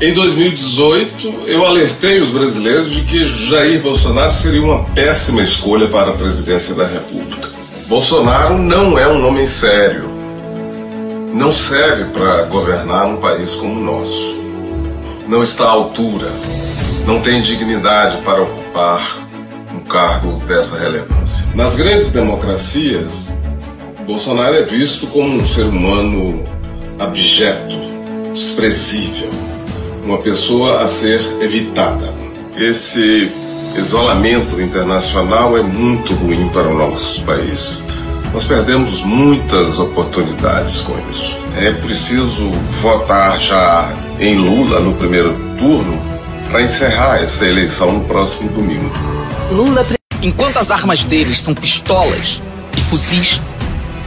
Em 2018, eu alertei os brasileiros de que Jair Bolsonaro seria uma péssima escolha para a presidência da República. Bolsonaro não é um homem sério. Não serve para governar um país como o nosso. Não está à altura. Não tem dignidade para ocupar um cargo dessa relevância. Nas grandes democracias, Bolsonaro é visto como um ser humano abjeto, desprezível, uma pessoa a ser evitada. Esse isolamento internacional é muito ruim para o nosso país. Nós perdemos muitas oportunidades com isso. É preciso votar já em Lula no primeiro turno para encerrar essa eleição no próximo domingo. Lula. Enquanto as armas deles são pistolas e fuzis,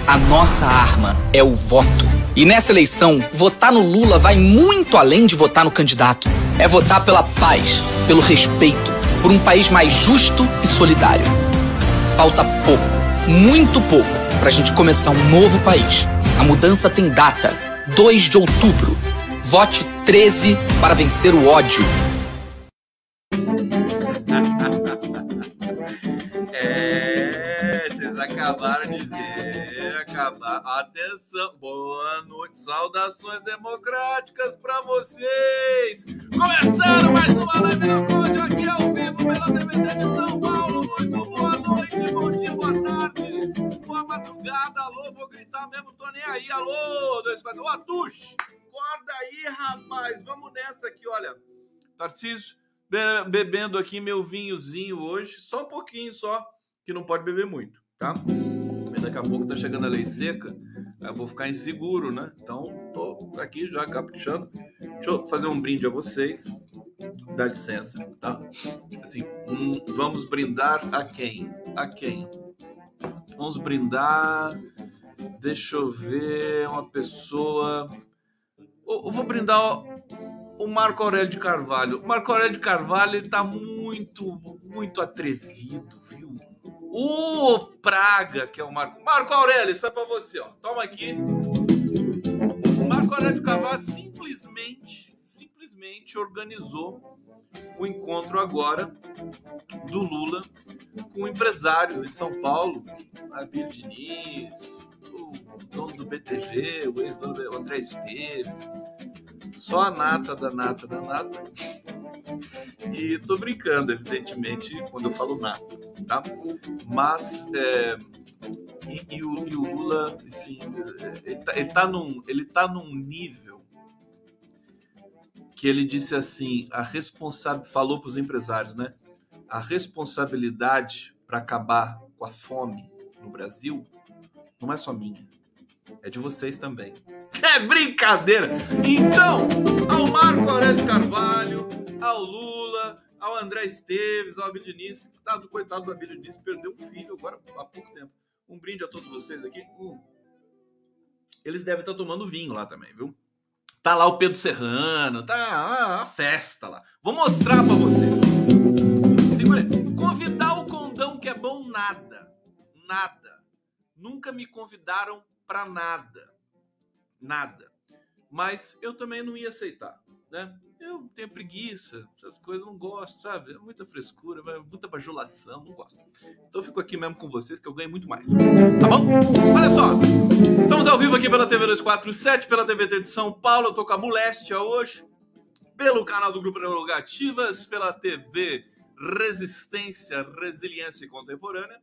a nossa arma é o voto. E nessa eleição, votar no Lula vai muito além de votar no candidato. É votar pela paz, pelo respeito, por um país mais justo e solidário. Falta pouco, muito pouco, para a gente começar um novo país. A mudança tem data, 2 de outubro. Vote 13 para vencer o ódio. É, vocês acabaram de ver, acabar. Atenção, boa noite, saudações democráticas para vocês. Começando mais uma live na Conde, aqui ao vivo pela TVT de São Paulo. Muito boa noite, bom dia, boa tarde, boa madrugada. Alô, vou gritar mesmo, tô nem aí. Alô, dois, quatro. Ô, Atush, acorda aí, rapaz. Vamos nessa aqui, olha. Tarcísio, be- bebendo aqui meu vinhozinho hoje, só um pouquinho só, que não pode beber muito, tá? Mas daqui a pouco tá chegando a lei seca, eu vou ficar inseguro, né? Então, tô aqui já caprichando. Deixa eu fazer um brinde a vocês. Dá licença, tá? Assim, hum, vamos brindar a quem? A quem? Vamos brindar. Deixa eu ver uma pessoa. Eu vou brindar o Marco Aurélio de Carvalho. O Marco Aurélio de Carvalho ele tá muito, muito atrevido? O Praga, que é o Marco. Marco Aurélio, isso é pra você, ó. Toma aqui. O Marco Aurélio de Carvalho simplesmente, simplesmente organizou o encontro agora do Lula com empresários em São Paulo, Abílio Diniz, o dono do BTG, o ex-dono do André Esteves, só a nata da nata da nata. E tô brincando, evidentemente, quando eu falo nata, tá? Mas é, e, e o, e o Lula, assim, ele tá, ele tá num, ele tá num nível que ele disse assim, a responsável falou para os empresários, né? A responsabilidade para acabar com a fome no Brasil não é só minha, é de vocês também. É brincadeira! Então, ao Marco Aurélio Carvalho, ao Lula, ao André Esteves, ao Abílio Diniz, tá, do coitado do Abílio Diniz, perdeu um filho agora há pouco tempo. Um brinde a todos vocês aqui. Hum. Eles devem estar tomando vinho lá também, viu? Tá lá o Pedro Serrano, tá a, festa lá. Vou mostrar pra vocês. Segura. Convidar o condão que é bom nada. Nada. Nunca me convidaram pra nada. Nada. Mas eu também não ia aceitar, né? Eu tenho preguiça, essas coisas não gosto, sabe? É muita frescura, muita bajulação, não gosto. Então eu fico aqui mesmo com vocês que eu ganho muito mais. Tá bom? Olha só, estamos ao vivo aqui pela TV 247, pela TVT de São Paulo, eu tô com a Moléstia hoje, pelo canal do Grupo Prerrogativas, pela TV Resistência, Resiliência Contemporânea,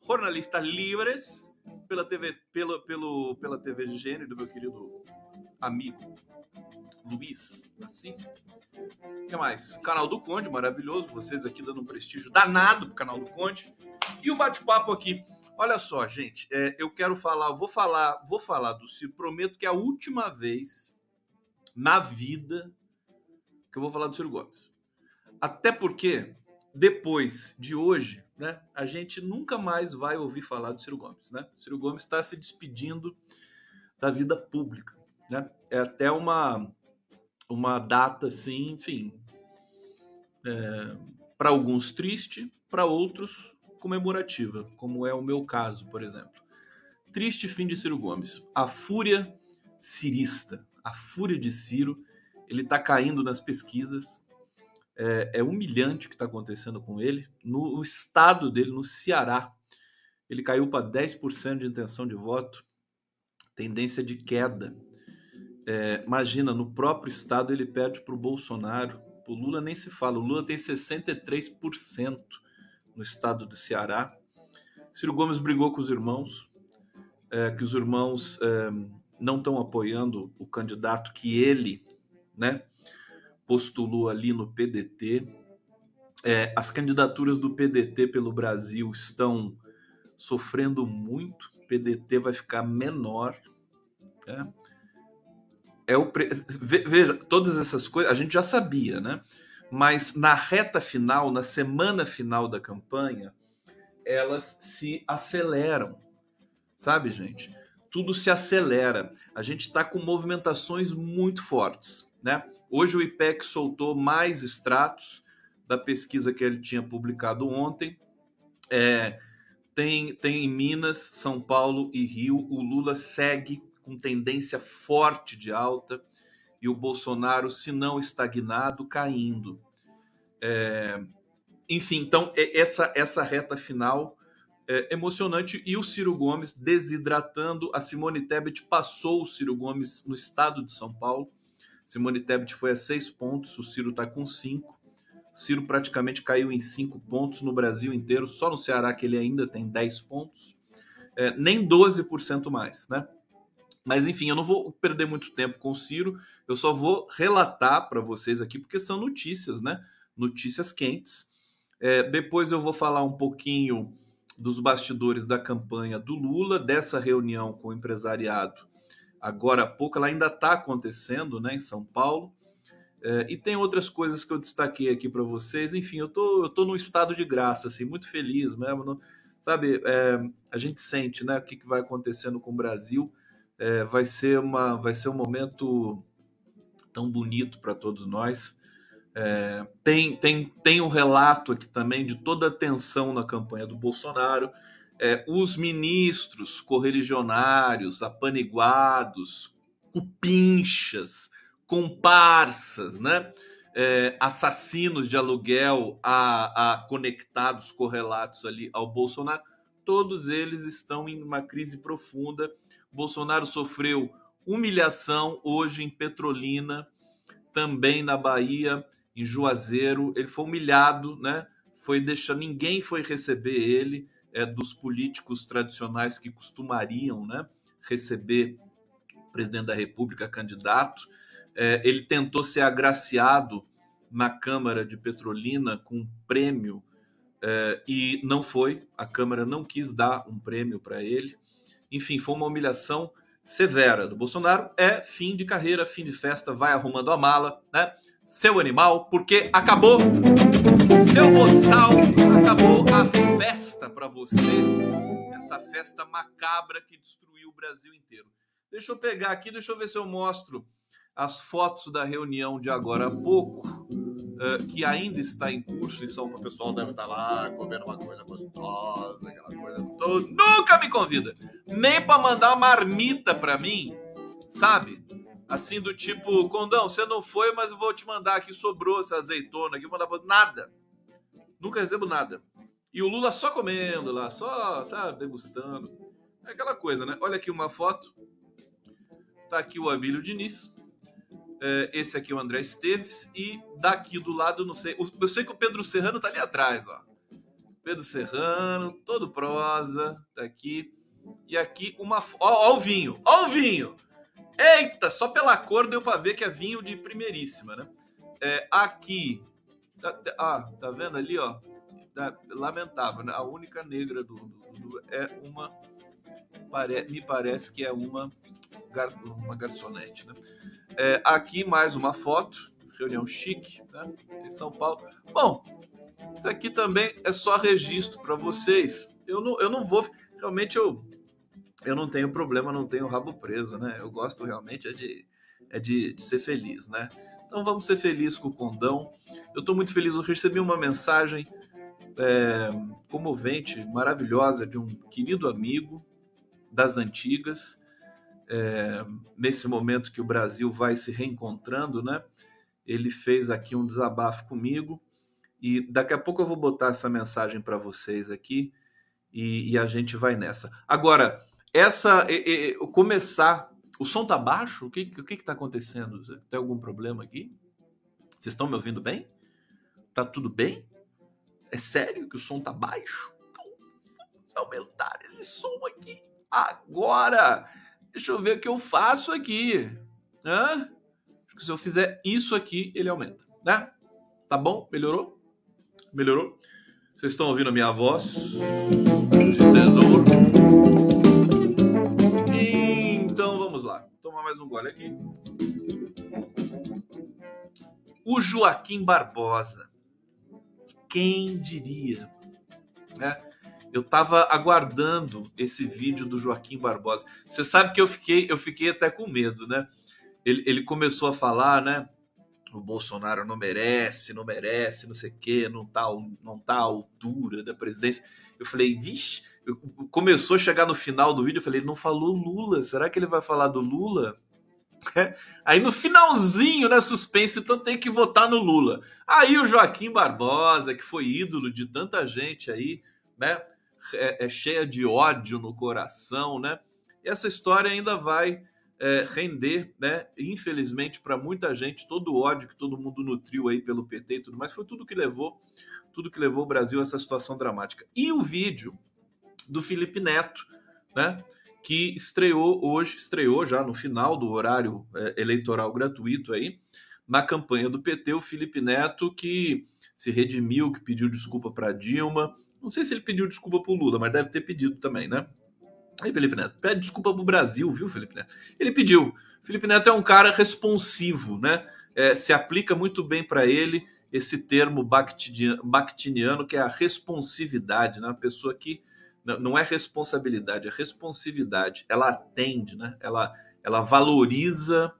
Jornalista Livres, pela TV, pelo, pelo, pela TV de Gênero do meu querido amigo Luiz Nassif. O que mais? Canal do Conde, maravilhoso. Vocês aqui dando um prestígio danado pro canal do Conde. E o bate-papo aqui. Olha só, gente, é, eu quero falar, vou falar, vou falar do Ciro. Prometo que é a última vez na vida que eu vou falar do Ciro Gomes. Até porque depois de hoje, né, a gente nunca mais vai ouvir falar do Ciro Gomes, né? O Ciro Gomes está se despedindo da vida pública, né? É até uma uma data assim, enfim, é, para alguns triste, para outros comemorativa, como é o meu caso, por exemplo. Triste fim de Ciro Gomes. A fúria cirista, a fúria de Ciro, ele está caindo nas pesquisas. É, é humilhante o que está acontecendo com ele. No estado dele, no Ceará, ele caiu para 10% de intenção de voto, tendência de queda. É, imagina, no próprio estado ele perde para o Bolsonaro. O Lula nem se fala. O Lula tem 63% no estado do Ceará. Ciro Gomes brigou com os irmãos, é, que os irmãos é, não estão apoiando o candidato que ele né, postulou ali no PDT. É, as candidaturas do PDT pelo Brasil estão sofrendo muito. O PDT vai ficar menor. Né? É o pre... Veja, todas essas coisas a gente já sabia, né? Mas na reta final, na semana final da campanha, elas se aceleram. Sabe, gente? Tudo se acelera. A gente está com movimentações muito fortes. Né? Hoje o IPEC soltou mais extratos da pesquisa que ele tinha publicado ontem. É, tem, tem em Minas, São Paulo e Rio. O Lula segue com tendência forte de alta e o Bolsonaro, se não estagnado, caindo. É, enfim, então essa, essa reta final é emocionante e o Ciro Gomes desidratando. A Simone Tebet passou o Ciro Gomes no estado de São Paulo Simone Tebet foi a seis pontos, o Ciro está com cinco. O Ciro praticamente caiu em cinco pontos no Brasil inteiro, só no Ceará que ele ainda tem 10 pontos, é, nem 12% mais, né? Mas enfim, eu não vou perder muito tempo com o Ciro, eu só vou relatar para vocês aqui, porque são notícias, né? Notícias quentes. É, depois eu vou falar um pouquinho dos bastidores da campanha do Lula, dessa reunião com o empresariado agora há pouco, ela ainda está acontecendo né, em São Paulo. É, e tem outras coisas que eu destaquei aqui para vocês. Enfim, eu tô, eu tô num estado de graça, assim, muito feliz mesmo. No, sabe, é, a gente sente né, o que, que vai acontecendo com o Brasil. É, vai, ser uma, vai ser um momento tão bonito para todos nós. É, tem, tem, tem um relato aqui também de toda a tensão na campanha do Bolsonaro é, os ministros correligionários, apaniguados, cupinchas, comparsas, né? É, assassinos de aluguel a, a, conectados, correlatos ali ao Bolsonaro, todos eles estão em uma crise profunda. Bolsonaro sofreu humilhação hoje em Petrolina, também na Bahia, em Juazeiro. Ele foi humilhado, né? Foi deixar ninguém foi receber ele é, dos políticos tradicionais que costumariam né, receber presidente da República candidato. É, ele tentou ser agraciado na Câmara de Petrolina com um prêmio é, e não foi. A Câmara não quis dar um prêmio para ele. Enfim, foi uma humilhação severa do Bolsonaro. É fim de carreira, fim de festa, vai arrumando a mala, né? Seu animal, porque acabou seu boçal, acabou a festa para você. Essa festa macabra que destruiu o Brasil inteiro. Deixa eu pegar aqui, deixa eu ver se eu mostro as fotos da reunião de agora a pouco, uh, que ainda está em curso em São. O pessoal deve estar lá comendo uma coisa gostosa, aquela coisa toda. Nunca me convida, nem para mandar marmita para mim, sabe? Assim do tipo, Condão, você não foi, mas eu vou te mandar aqui, sobrou essa azeitona aqui, vou mandar pra... nada. Nunca recebo nada. E o Lula só comendo lá, só, sabe, degustando. É aquela coisa, né? Olha aqui uma foto. Tá aqui o Abílio Diniz. É, esse aqui é o André Esteves. E daqui do lado, não sei. Eu sei que o Pedro Serrano tá ali atrás, ó. Pedro Serrano, todo prosa, tá aqui. E aqui uma. Ó, ó o vinho! Ó o vinho! Eita, só pela cor deu para ver que é vinho de primeiríssima, né? É, aqui Tá, ah, tá vendo ali, ó? Tá, lamentável, né? A única negra do, do, do é uma. Pare, me parece que é uma, gar, uma garçonete, né? É, aqui mais uma foto, reunião chique, né? Em São Paulo. Bom, isso aqui também é só registro para vocês. Eu não, eu não vou. Realmente eu, eu não tenho problema, não tenho rabo preso, né? Eu gosto realmente é de, é de, de ser feliz, né? Então vamos ser felizes com o condão. Eu estou muito feliz, eu recebi uma mensagem é, comovente, maravilhosa, de um querido amigo das antigas, é, nesse momento que o Brasil vai se reencontrando, né? Ele fez aqui um desabafo comigo e daqui a pouco eu vou botar essa mensagem para vocês aqui e, e, a gente vai nessa. Agora, essa e, e, começar, o som tá baixo? O que o que está acontecendo? Tem algum problema aqui? Vocês estão me ouvindo bem? Tá tudo bem? É sério que o som tá baixo? Então, vamos aumentar esse som aqui agora. Deixa eu ver o que eu faço aqui. Hã? Se eu fizer isso aqui, ele aumenta, né? Tá bom? Melhorou? Melhorou? Vocês estão ouvindo a minha voz? Então tomar mais um gole aqui. O Joaquim Barbosa. Quem diria? Né? Eu estava aguardando esse vídeo do Joaquim Barbosa. Você sabe que eu fiquei, eu fiquei até com medo, né? Ele, ele começou a falar, né? o Bolsonaro não merece, não merece, não sei o quê, não tá, não tá à altura da presidência. Eu falei, vixe, começou a chegar no final do vídeo, eu falei, não falou Lula, será que ele vai falar do Lula? Aí no finalzinho, né, suspense, então tem que votar no Lula. Aí o Joaquim Barbosa, que foi ídolo de tanta gente aí, né, é, é cheia de ódio no coração, né? E essa história ainda vai é, render, né? Infelizmente, para muita gente, todo o ódio que todo mundo nutriu aí pelo PT e tudo mais, foi tudo que levou, tudo que levou o Brasil a essa situação dramática. E o vídeo do Felipe Neto, né? Que estreou hoje, estreou já no final do horário é, eleitoral gratuito aí, na campanha do PT, o Felipe Neto que se redimiu, que pediu desculpa para Dilma. Não sei se ele pediu desculpa para o Lula, mas deve ter pedido também, né? Aí, Felipe Neto, pede desculpa pro Brasil, viu, Felipe Neto? Ele pediu. Felipe Neto é um cara responsivo, né? É, se aplica muito bem para ele esse termo bakhtiniano, que é a responsividade, né? A pessoa que não é responsabilidade, é responsividade. Ela atende, né? Ela, ela valoriza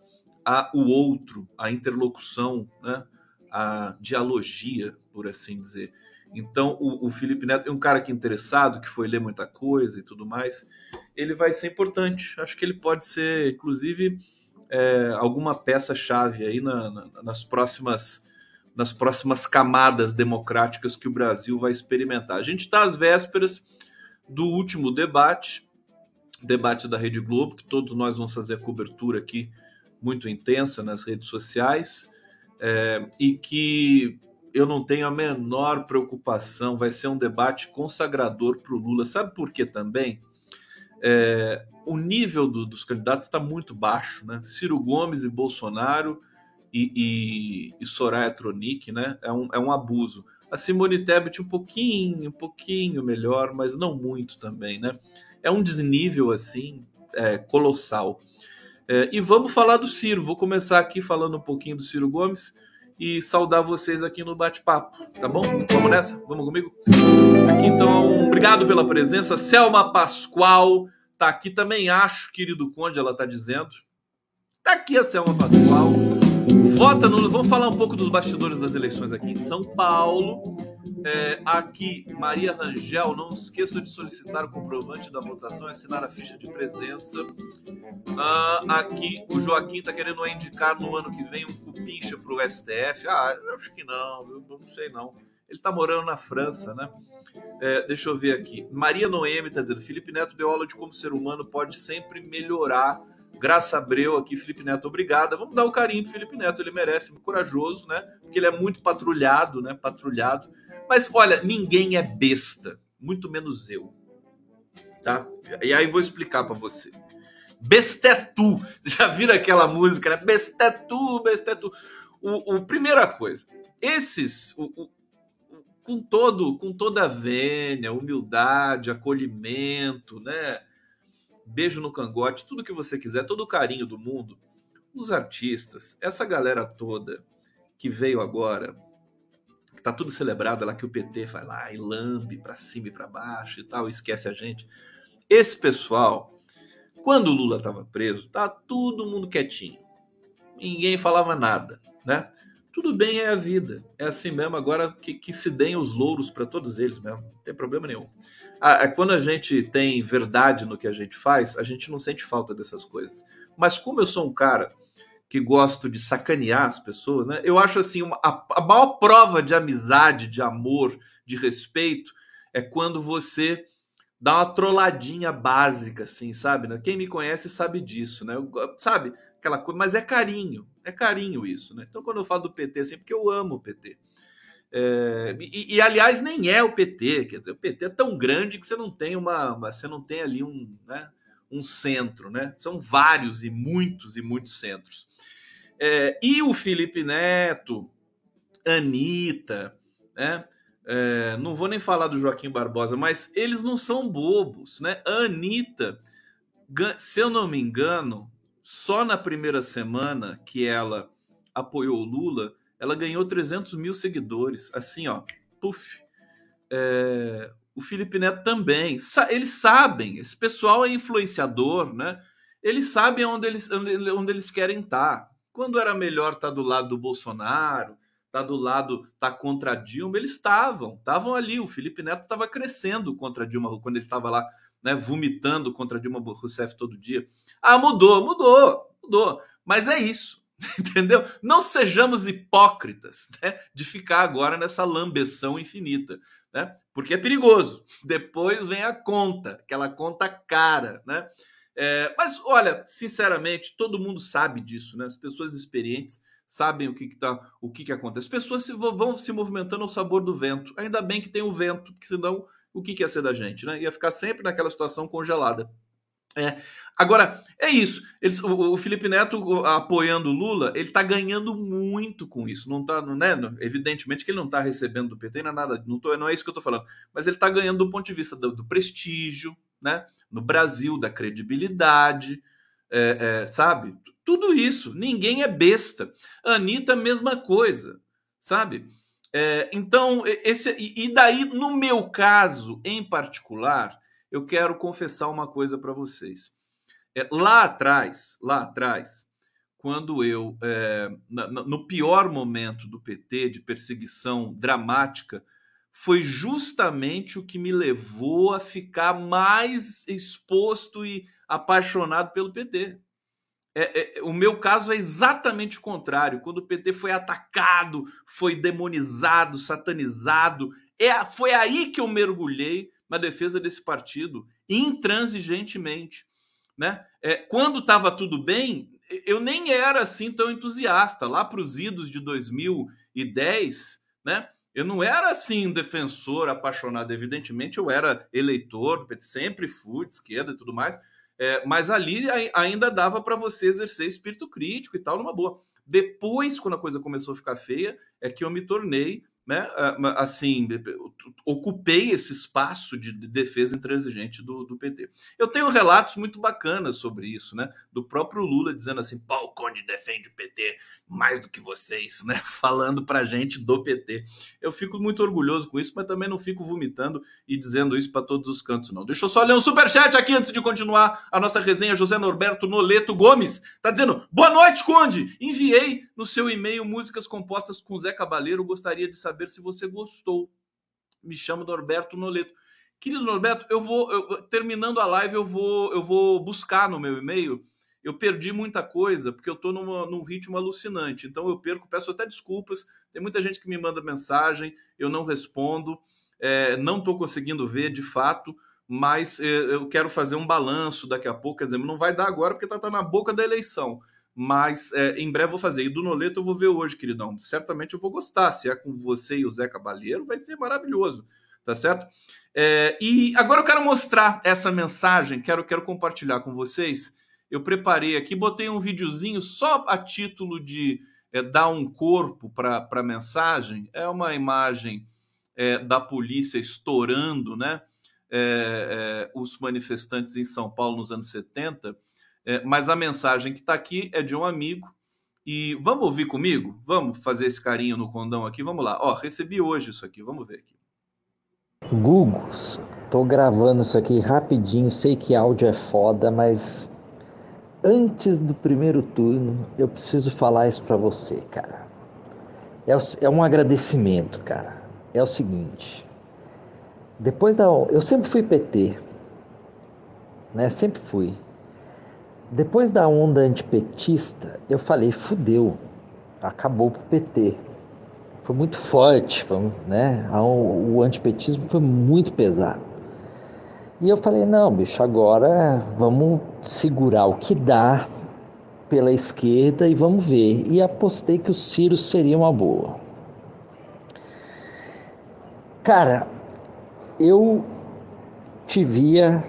a, o outro, a interlocução, né? a dialogia, por assim dizer. Então, o, o, Felipe Neto é um cara que é interessado, que foi ler muita coisa e tudo mais. Ele vai ser importante. Acho que ele pode ser, inclusive, é, alguma peça-chave aí na, na, nas próximas nas próximas camadas democráticas que o Brasil vai experimentar. A gente está às vésperas do último debate, debate da Rede Globo, que todos nós vamos fazer a cobertura aqui muito intensa nas redes sociais, é, e que eu não tenho a menor preocupação. Vai ser um debate consagrador para o Lula. Sabe por quê também? É, o nível do, dos candidatos está muito baixo, né? Ciro Gomes e Bolsonaro e, e, e Soraya Tronic, né? É um, é um abuso. A Simone Tebet um pouquinho, um pouquinho melhor, mas não muito também, né? É um desnível assim é, colossal. É, e vamos falar do Ciro. Vou começar aqui falando um pouquinho do Ciro Gomes e saudar vocês aqui no bate-papo, tá bom? Vamos nessa? Vamos comigo? Aqui então, obrigado pela presença. Selma Pascoal tá aqui também, acho, querido Conde, ela tá dizendo. Tá aqui a Selma Pascoal. Vota no. Vamos falar um pouco dos bastidores das eleições aqui em São Paulo. É, aqui, Maria Rangel, não esqueça de solicitar o comprovante da votação e assinar a ficha de presença. Ah, aqui, o Joaquim está querendo indicar no ano que vem um cupincha para o STF. Ah, eu acho que não, eu não sei não. Ele está morando na França, né? É, deixa eu ver aqui. Maria Noemi está dizendo: Felipe Neto deu aula de como ser humano pode sempre melhorar Graça Abreu aqui, Felipe Neto, obrigada. Vamos dar o um carinho pro Felipe Neto, ele merece, corajoso, né? Porque ele é muito patrulhado, né? Patrulhado. Mas olha, ninguém é besta, muito menos eu. Tá? E aí vou explicar para você. Bestetu. Já viram aquela música, né? Bestetu, Bestetu. O, o primeira coisa, esses, o, o, com todo, com toda a vênia, humildade, acolhimento, né? beijo no cangote, tudo que você quiser, todo o carinho do mundo. Os artistas, essa galera toda que veio agora, que tá tudo celebrado lá que o PT vai lá e lambe para cima e para baixo e tal, esquece a gente. Esse pessoal, quando o Lula estava preso, tá todo mundo quietinho. Ninguém falava nada, né? Tudo bem, é a vida. É assim mesmo. Agora que, que se deem os louros para todos eles mesmo. Não tem problema nenhum. Ah, quando a gente tem verdade no que a gente faz, a gente não sente falta dessas coisas. Mas como eu sou um cara que gosto de sacanear as pessoas, né? Eu acho assim, uma, a, a maior prova de amizade, de amor, de respeito é quando você dá uma trolladinha básica, assim, sabe? Né? Quem me conhece sabe disso, né? Eu, sabe? Aquela coisa, mas é carinho, é carinho isso, né? Então, quando eu falo do PT, assim, porque eu amo o PT. É, e, e, aliás, nem é o PT, quer dizer, o PT é tão grande que você não tem uma, você não tem ali um, né, um centro, né? São vários e muitos e muitos centros. É, e o Felipe Neto, Anitta, né? É, não vou nem falar do Joaquim Barbosa, mas eles não são bobos, né? A Anitta, se eu não me engano, só na primeira semana que ela apoiou o Lula, ela ganhou 300 mil seguidores. Assim, ó, puf. É, o Felipe Neto também. Eles sabem, esse pessoal é influenciador, né? Eles sabem onde eles, onde eles querem estar. Quando era melhor estar do lado do Bolsonaro, tá do lado, tá contra Dilma, eles estavam, estavam ali. O Felipe Neto estava crescendo contra Dilma quando ele estava lá, né, vomitando contra Dilma Rousseff todo dia. Ah, mudou, mudou, mudou. Mas é isso, entendeu? Não sejamos hipócritas, né, de ficar agora nessa lambeção infinita, né? Porque é perigoso. Depois vem a conta, aquela conta cara, né? É, mas olha, sinceramente, todo mundo sabe disso, né? As pessoas experientes sabem o que, que tá, o que, que acontece. As pessoas se, vão se movimentando ao sabor do vento. Ainda bem que tem o vento, porque senão o que, que ia ser da gente, né? Ia ficar sempre naquela situação congelada. É. Agora, é isso. Eles, o, o, Felipe Neto apoiando o Lula, ele está ganhando muito com isso. Não tá, né? Evidentemente que ele não está recebendo do PT, não é nada. Não, tô, não é isso que eu estou falando. Mas ele está ganhando do ponto de vista do, do prestígio, né? No Brasil, da credibilidade, é, é, sabe? Tudo isso. Ninguém é besta. Anitta, mesma coisa, sabe? É, então, esse, e daí, no meu caso em particular, eu quero confessar uma coisa para vocês. É, lá atrás, lá atrás, quando eu, é, na, no pior momento do PT, de perseguição dramática, foi justamente o que me levou a ficar mais exposto e apaixonado pelo PT. É, é, o meu caso é exatamente o contrário. Quando o PT foi atacado, foi demonizado, satanizado, é, foi aí que eu mergulhei na defesa desse partido, intransigentemente. Né? É, quando estava tudo bem, eu nem era assim tão entusiasta. Lá para os idos de 2010, né? eu não era assim defensor, apaixonado. Evidentemente, eu era eleitor, sempre fui de esquerda e tudo mais é, mas ali ainda dava para você exercer espírito crítico e tal, numa boa. Depois, quando a coisa começou a ficar feia, é que eu me tornei né, assim, ocupei esse espaço de defesa intransigente do, do PT. Eu tenho relatos muito bacanas sobre isso, né? Do próprio Lula dizendo assim, pô, o Conde defende o PT mais do que vocês, né? Falando pra gente do PT. Eu fico muito orgulhoso com isso, mas também não fico vomitando e dizendo isso para todos os cantos, não. Deixa eu só ler um superchat aqui antes de continuar a nossa resenha. José Norberto Noleto Gomes tá dizendo, boa noite, Conde! Enviei no seu e-mail músicas compostas com Zé Cabaleiro, gostaria de saber saber se você gostou. Me chamo Norberto Noleto. Querido Norberto, eu vou eu, terminando a live, eu vou eu vou buscar no meu e-mail. Eu perdi muita coisa porque eu estou num ritmo alucinante. Então eu perco, peço até desculpas. Tem muita gente que me manda mensagem, eu não respondo, é, não estou conseguindo ver de fato mas é, eu quero fazer um balanço daqui a pouco. Quer dizer, não vai dar agora porque está tá na boca da eleição mas é, em breve vou fazer. E do Noleto eu vou ver hoje, queridão. Certamente eu vou gostar. Se é com você e o Zé Cabalheiro, vai ser maravilhoso, tá certo? É, e agora eu quero mostrar essa mensagem, quero, quero compartilhar com vocês. Eu preparei aqui, botei um videozinho só a título de é, dar um corpo para a mensagem. É uma imagem é, da polícia estourando né, é, é, os manifestantes em São Paulo nos anos 70 é, mas a mensagem que está aqui é de um amigo. E vamos ouvir comigo? Vamos fazer esse carinho no condão aqui? Vamos lá. Ó, recebi hoje isso aqui, vamos ver aqui. Gugos, tô gravando isso aqui rapidinho. Sei que áudio é foda, mas antes do primeiro turno eu preciso falar isso para você, cara. é, é um agradecimento, cara. É o seguinte. Depois da. Eu sempre fui PT. Né? Sempre fui. Depois da onda antipetista, eu falei, fudeu. Acabou pro PT. Foi muito forte, foi, né? O, antipetismo foi muito pesado. E eu falei, não, bicho, agora vamos segurar o que dá pela esquerda e vamos ver. E apostei que o Ciro seria uma boa. Cara, eu te via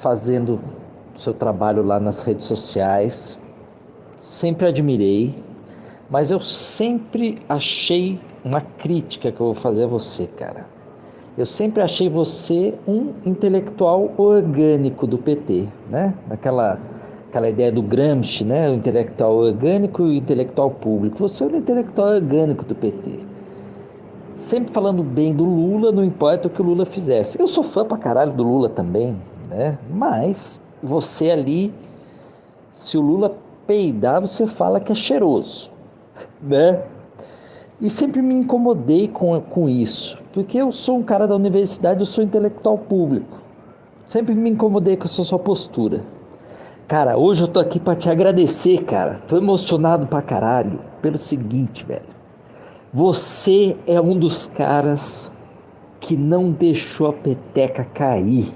fazendo seu trabalho lá nas redes sociais, sempre admirei, mas eu sempre achei uma crítica que eu vou fazer a você, cara. Eu sempre achei você um intelectual orgânico do PT, né? Aquela aquela ideia do Gramsci, né? O intelectual orgânico e o intelectual público. Você é o intelectual orgânico do PT. Sempre falando bem do Lula, não importa o que o Lula fizesse. Eu sou fã pra caralho do Lula também, né? Mas você ali, se o Lula peidar, você fala que é cheiroso, né? E sempre me incomodei com, com isso, porque eu sou um cara da universidade, eu sou intelectual público. Sempre me incomodei com essa sua postura. Cara, hoje eu tô aqui para te agradecer, cara. Tô emocionado pra caralho pelo seguinte, velho. Você é um dos caras que não deixou a peteca cair.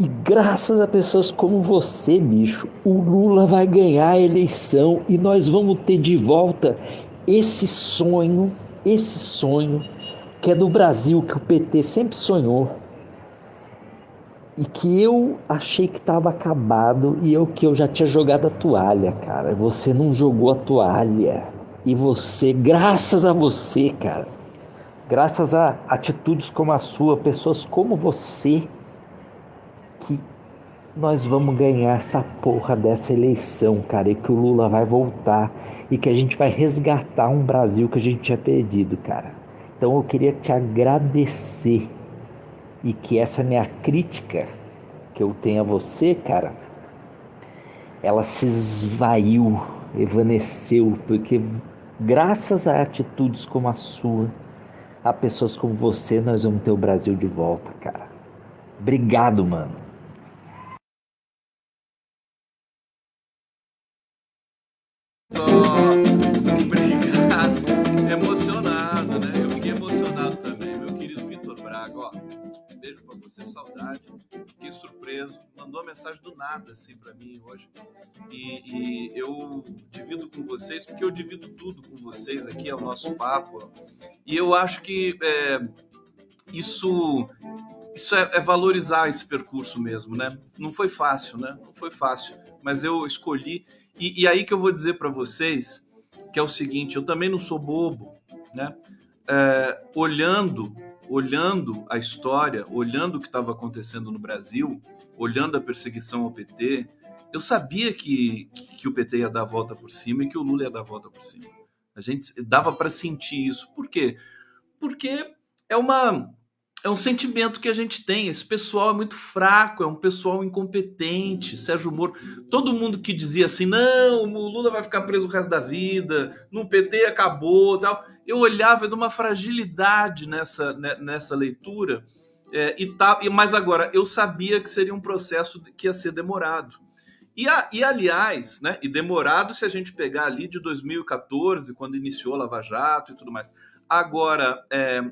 E graças a pessoas como você, bicho, o Lula vai ganhar a eleição e nós vamos ter de volta esse sonho, esse sonho que é do Brasil, que o PT sempre sonhou e que eu achei que estava acabado e eu que eu já tinha jogado a toalha, cara. Você não jogou a toalha. E você, graças a você, cara, graças a atitudes como a sua, pessoas como você, nós vamos ganhar essa porra dessa eleição, cara, e que o Lula vai voltar e que a gente vai resgatar um Brasil que a gente tinha perdido, cara. Então eu queria te agradecer e que essa minha crítica que eu tenho a você, cara, ela se esvaiu, evaneceu, porque graças a atitudes como a sua, a pessoas como você, nós vamos ter o Brasil de volta, cara. Obrigado, mano. Mandou uma mensagem do nada assim para mim hoje. E, e, eu divido com vocês, porque eu divido tudo com vocês aqui, é o nosso papo. E eu acho que é, isso isso é, é, valorizar esse percurso mesmo, né? Não foi fácil, né? Não foi fácil, mas eu escolhi. E, e aí que eu vou dizer para vocês que é o seguinte: eu também não sou bobo, né? É, olhando olhando a história, olhando o que estava acontecendo no Brasil, olhando a perseguição ao PT, eu sabia que, que o PT ia dar a volta por cima e que o Lula ia dar a volta por cima. A gente dava para sentir isso. Por quê? Porque é uma é um sentimento que a gente tem. Esse pessoal é muito fraco, é um pessoal incompetente. Sérgio Moro, todo mundo que dizia assim: não, o Lula vai ficar preso o resto da vida, no PT acabou, tal. Eu olhava de uma fragilidade nessa, né, nessa leitura. É, e mas agora eu sabia que seria um processo que ia ser demorado. E, a, e aliás, né, e demorado se a gente pegar ali de 2014, quando iniciou Lava Jato e tudo mais. Agora, é,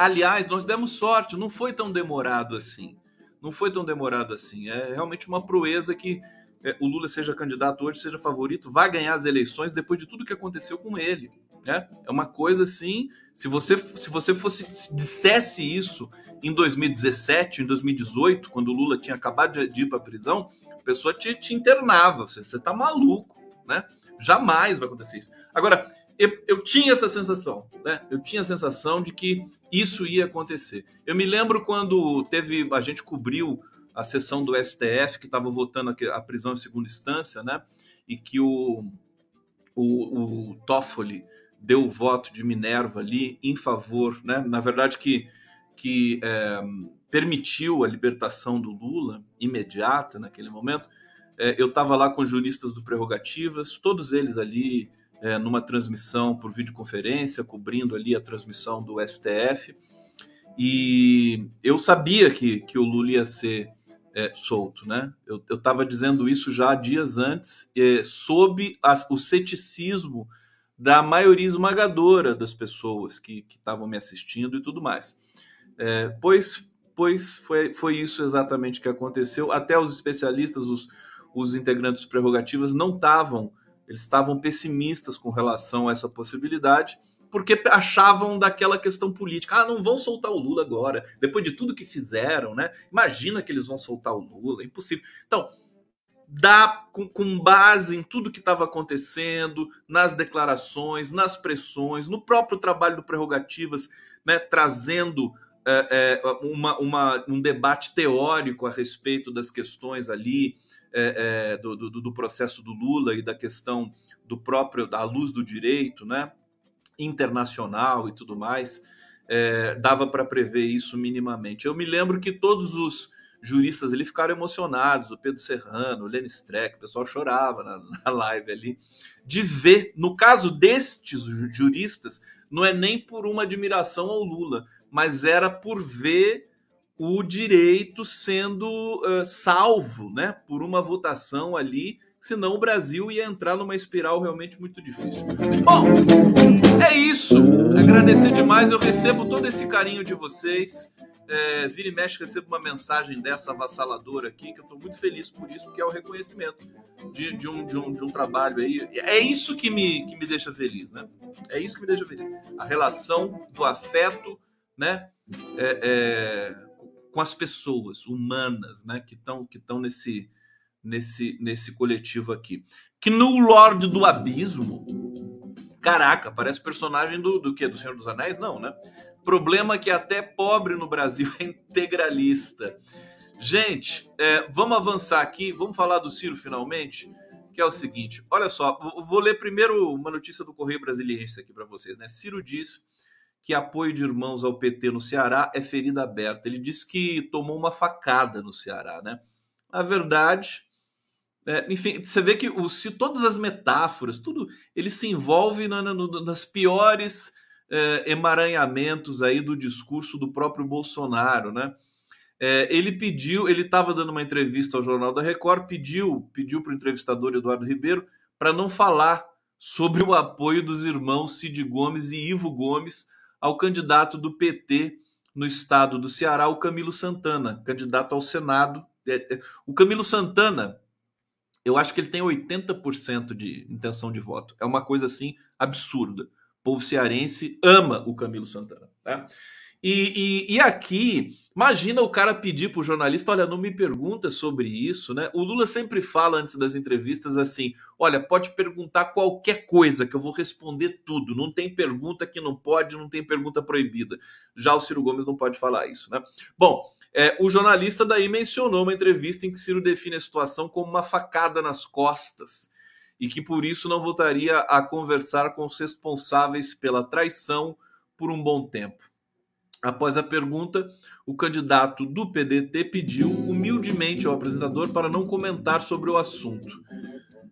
Aliás, nós demos sorte, não foi tão demorado assim. Não foi tão demorado assim. É realmente uma proeza que é, o Lula seja candidato hoje, seja favorito, vai ganhar as eleições depois de tudo que aconteceu com ele. Né? É uma coisa assim. Se você, se você fosse se dissesse isso em 2017, em 2018, quando o Lula tinha acabado de, ir para a prisão, a pessoa te, te internava. Você, você tá maluco, né? Jamais vai acontecer isso. Agora, eu, eu, tinha essa sensação, né? Eu tinha a sensação de que isso ia acontecer. Eu me lembro quando teve a gente cobriu a sessão do STF que estava votando a prisão em segunda instância, né? E que o, o, o Toffoli deu o voto de Minerva ali em favor, né? Na verdade que que é, permitiu a libertação do Lula imediata naquele momento. É, eu estava lá com juristas do Prerrogativas, todos eles ali é, numa transmissão por videoconferência, cobrindo ali a transmissão do STF. E eu sabia que, que o Lula ia ser é, solto, né? Eu estava dizendo isso já dias antes, é, sob o ceticismo da maioria esmagadora das pessoas que estavam me assistindo e tudo mais. É, pois pois foi, foi isso exatamente que aconteceu. Até os especialistas, os, os integrantes prerrogativas, não estavam, eles estavam pessimistas com relação a essa possibilidade porque achavam daquela questão política. Ah, não vão soltar o Lula agora, depois de tudo que fizeram, né? Imagina que eles vão soltar o Lula, impossível. Então, dá com, com base em tudo que estava acontecendo, nas declarações, nas pressões, no próprio trabalho do Prerrogativas, né, trazendo é, é, uma, uma, um debate teórico a respeito das questões ali é, é do, do, do processo do Lula e da questão do próprio da luz do direito, né? internacional e tudo mais, é, dava para prever isso minimamente. Eu me lembro que todos os juristas ali ficaram emocionados, o Pedro Serrano, o Lenny Streck, o pessoal chorava na, na live ali, de ver, no caso destes juristas, não é nem por uma admiração ao Lula, mas era por ver o direito sendo uh, salvo, né, por uma votação ali senão o Brasil ia entrar numa espiral realmente muito difícil. Bom, é isso. Agradecer demais. Eu recebo todo esse carinho de vocês. É, vira e mexe, recebo uma mensagem dessa avassaladora aqui, que eu estou muito feliz por isso, que é o reconhecimento de, de, um, de, um, de um trabalho aí. É isso que me, que me deixa feliz, né? É isso que me deixa feliz. A relação do afeto, né? É, é, com as pessoas humanas, né? Que estão que nesse nesse, nesse coletivo aqui. Que no Lorde do Abismo, caraca, parece personagem do, do que? Do Senhor dos Anéis? Não, né? Problema que até pobre no Brasil é integralista. Gente, é, vamos avançar aqui, vamos falar do Ciro finalmente, que é o seguinte: olha só, vou ler primeiro uma notícia do Correio Brasiliense aqui para vocês, né? Ciro diz que apoio de irmãos ao PT no Ceará é ferida aberta. Ele diz que tomou uma facada no Ceará, né? A verdade é, enfim, você vê que o, se todas as metáforas, tudo, ele se envolve na, na, nas piores é, emaranhamentos aí do discurso do próprio Bolsonaro, né? É, ele pediu, ele estava dando uma entrevista ao Jornal da Record, pediu, pediu para o entrevistador Eduardo Ribeiro para não falar sobre o apoio dos irmãos Cid Gomes e Ivo Gomes ao candidato do PT no estado do Ceará, o Camilo Santana, candidato ao Senado. É, é, o Camilo Santana eu acho que ele tem 80% de intenção de voto. É uma coisa assim absurda. O povo cearense ama o Camilo Santana. Né? E, e, e aqui, imagina o cara pedir para o jornalista: olha, não me pergunta sobre isso, né? O Lula sempre fala antes das entrevistas assim: olha, pode perguntar qualquer coisa que eu vou responder tudo. Não tem pergunta que não pode, não tem pergunta proibida. Já o Ciro Gomes não pode falar isso, né? Bom, é, o jornalista daí mencionou uma entrevista em que Ciro define a situação como uma facada nas costas e que por isso não voltaria a conversar com os responsáveis pela traição por um bom tempo. Após a pergunta, o candidato do PDT pediu humildemente ao apresentador para não comentar sobre o assunto.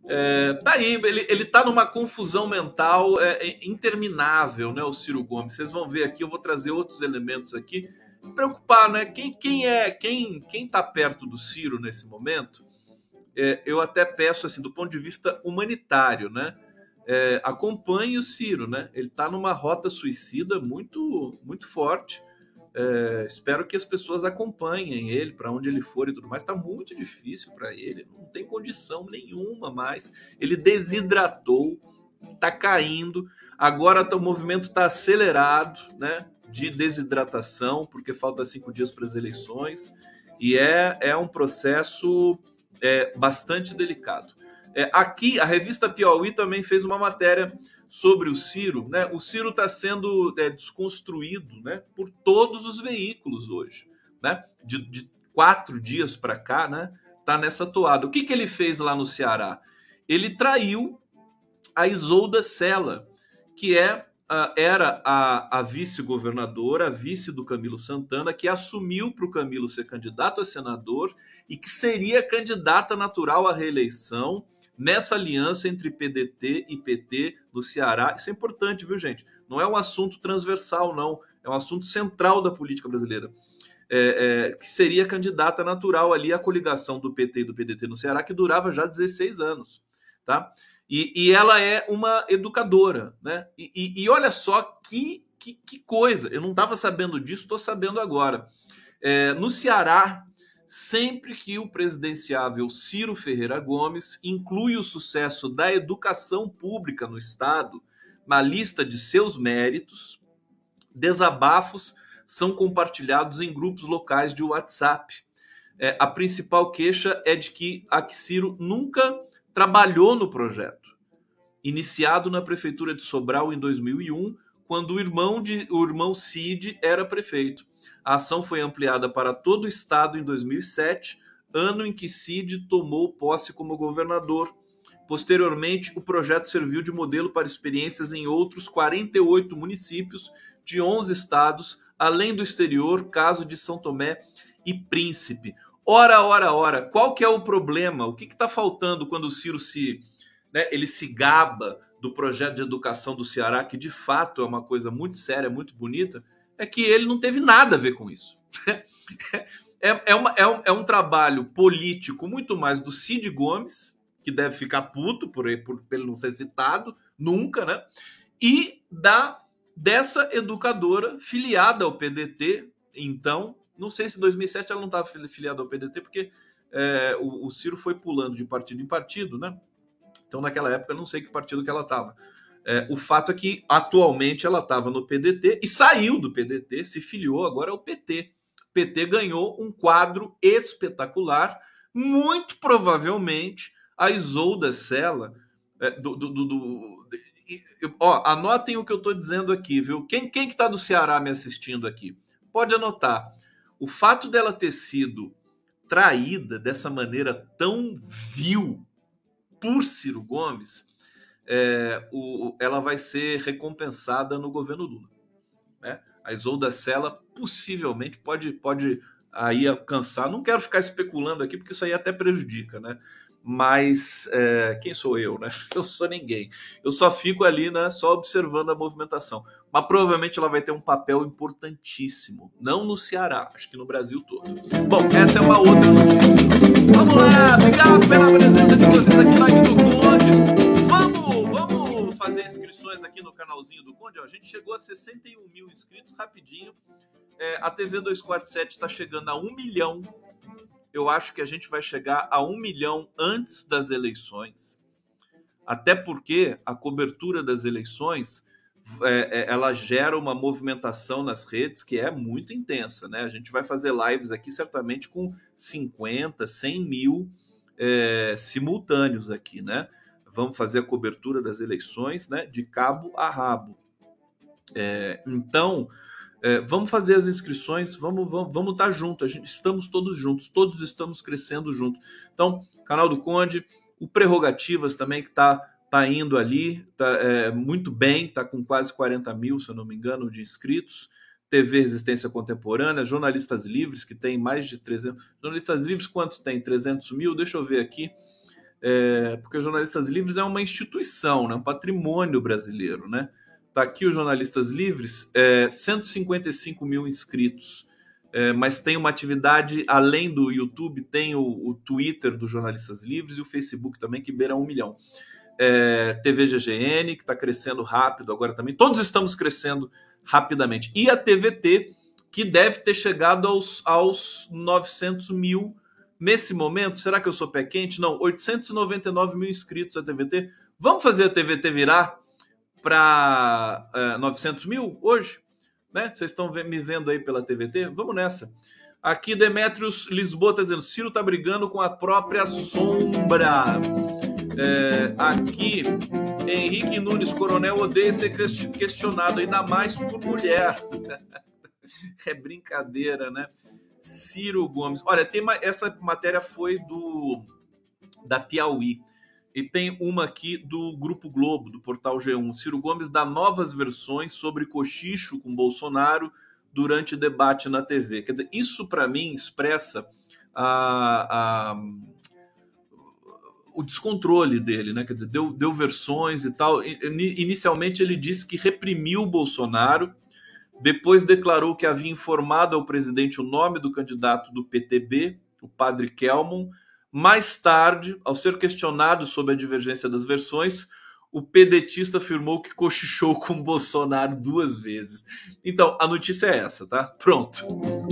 É, tá aí, ele, ele tá numa confusão mental é, é interminável, né, o Ciro Gomes. Vocês vão ver aqui, eu vou trazer outros elementos aqui preocupar, né? Quem, quem é quem quem está perto do Ciro nesse momento? É, eu até peço assim, do ponto de vista humanitário, né? É, acompanhe o Ciro, né? Ele está numa rota suicida muito muito forte. É, espero que as pessoas acompanhem ele para onde ele for e tudo mais. Está muito difícil para ele, não tem condição nenhuma mais. Ele desidratou, está caindo. Agora tá, o movimento está acelerado, né? de desidratação, porque falta cinco dias para as eleições, e é, é um processo é, bastante delicado. É, aqui, a revista Piauí também fez uma matéria sobre o Ciro. Né? O Ciro está sendo é, desconstruído né, por todos os veículos hoje. Né? De, de quatro dias para cá, né? Tá nessa toada. O que, que ele fez lá no Ceará? Ele traiu a Isolda Sela, que é era a, a vice-governadora, a vice do Camilo Santana, que assumiu para o Camilo ser candidato a senador e que seria candidata natural à reeleição nessa aliança entre PDT e PT no Ceará. Isso é importante, viu, gente? Não é um assunto transversal, não. É um assunto central da política brasileira. É, é, que seria candidata natural ali à coligação do PT e do PDT no Ceará, que durava já 16 anos. Tá? E, e ela é uma educadora. Né? E, e, e olha só que, que, que, coisa, eu não estava sabendo disso, estou sabendo agora. É, no Ceará, sempre que o presidenciável Ciro Ferreira Gomes inclui o sucesso da educação pública no Estado na lista de seus méritos, desabafos são compartilhados em grupos locais de WhatsApp. É, a principal queixa é de que a Ciro nunca trabalhou no projeto, iniciado na prefeitura de Sobral em 2001, quando o irmão de o irmão Cid era prefeito. A ação foi ampliada para todo o estado em 2007, ano em que Cid tomou posse como governador. Posteriormente, o projeto serviu de modelo para experiências em outros 48 municípios de 11 estados, além do exterior, caso de São Tomé e Príncipe. Ora, ora, ora, qual que é o problema? O que está faltando quando o Ciro se, né, ele se gaba do projeto de educação do Ceará, que de fato é uma coisa muito séria, muito bonita, é que ele não teve nada a ver com isso. é, é, uma, é, um, é um trabalho político muito mais do Cid Gomes, que deve ficar puto por, por, por ele não ser citado, nunca, né? E da dessa educadora filiada ao PDT, então, não sei se em 2007 ela não estava filiada ao PDT, porque é, o, o, Ciro foi pulando de partido em partido, né? Então, naquela época, eu não sei que partido que ela estava. É, o fato é que, atualmente, ela estava no PDT e saiu do PDT, se filiou agora ao PT. O PT ganhou um quadro espetacular, muito provavelmente a Isolda Sela, é, do, do, do, do ó, anotem o que eu estou dizendo aqui, viu? Quem, quem que está do Ceará me assistindo aqui? Pode anotar. O fato dela ter sido traída dessa maneira tão vil por Ciro Gomes, é, o, ela vai ser recompensada no governo Lula. Né? A Isolda Sela possivelmente pode, pode aí alcançar. Não quero ficar especulando aqui, porque isso aí até prejudica, né? Mas é, quem sou eu, né? Eu sou ninguém. Eu só fico ali, né? Só observando a movimentação. Mas provavelmente ela vai ter um papel importantíssimo, não no Ceará, acho que no Brasil todo. Bom, essa é uma outra notícia. Vamos lá, obrigado pela presença de vocês aqui na do Conde. Vamos, vamos fazer inscrições aqui no canalzinho do Conde. A gente chegou a 61 mil inscritos rapidinho. É, a TV 247 está chegando a 1 milhão eu acho que a gente vai chegar a um milhão antes das eleições, até porque a cobertura das eleições é, é, ela gera uma movimentação nas redes que é muito intensa, né? A gente vai fazer lives aqui certamente com 50, 100 mil é, simultâneos aqui, né? Vamos fazer a cobertura das eleições, né? De cabo a rabo. É, então, é, vamos fazer as inscrições, vamos vamos, vamos estar tá junto. A gente estamos todos juntos, todos estamos crescendo juntos. Então, canal do Conde, o Prerrogativas também que está tá indo ali, tá é, muito bem, está com quase 40 mil, se eu não me engano, de inscritos. TV Resistência Contemporânea, Jornalistas Livres, que tem mais de 300. Jornalistas Livres, quanto tem? 300 mil? Deixa eu ver aqui. É, porque Jornalistas Livres é uma instituição, né? um patrimônio brasileiro, né? Está aqui os Jornalistas Livres, é, 155 mil inscritos. É, mas tem uma atividade além do YouTube, tem o, o, Twitter dos Jornalistas Livres e o Facebook também, que beira um milhão. É, TV GGN, que está crescendo rápido agora também. Todos estamos crescendo rapidamente. E a TVT, que deve ter chegado aos, aos 900 mil nesse momento. Será que eu sou pé quente? Não, 899 mil inscritos a TVT. Vamos fazer a TVT virar? Para uh, 900 mil hoje, né? Vocês estão me vendo aí pela TVT? Vamos nessa. Aqui Demetrios Lisboa está dizendo: Ciro está brigando com a própria sombra. É, aqui Henrique Nunes Coronel odeia ser questionado, ainda mais por mulher. é brincadeira, né? Ciro Gomes. Olha, tem uma, essa matéria foi do da Piauí. E tem uma aqui do Grupo Globo, do portal G1. Ciro Gomes dá novas versões sobre cochicho com Bolsonaro durante debate na TV. Quer dizer, isso para mim expressa a, a, o descontrole dele, né? Quer dizer, deu, deu versões e tal. Inicialmente ele disse que reprimiu Bolsonaro, depois declarou que havia informado ao presidente o nome do candidato do PTB, o padre Kelmon. Mais tarde, ao ser questionado sobre a divergência das versões, o pedetista afirmou que cochichou com Bolsonaro duas vezes. Então, a notícia é essa, tá? Pronto.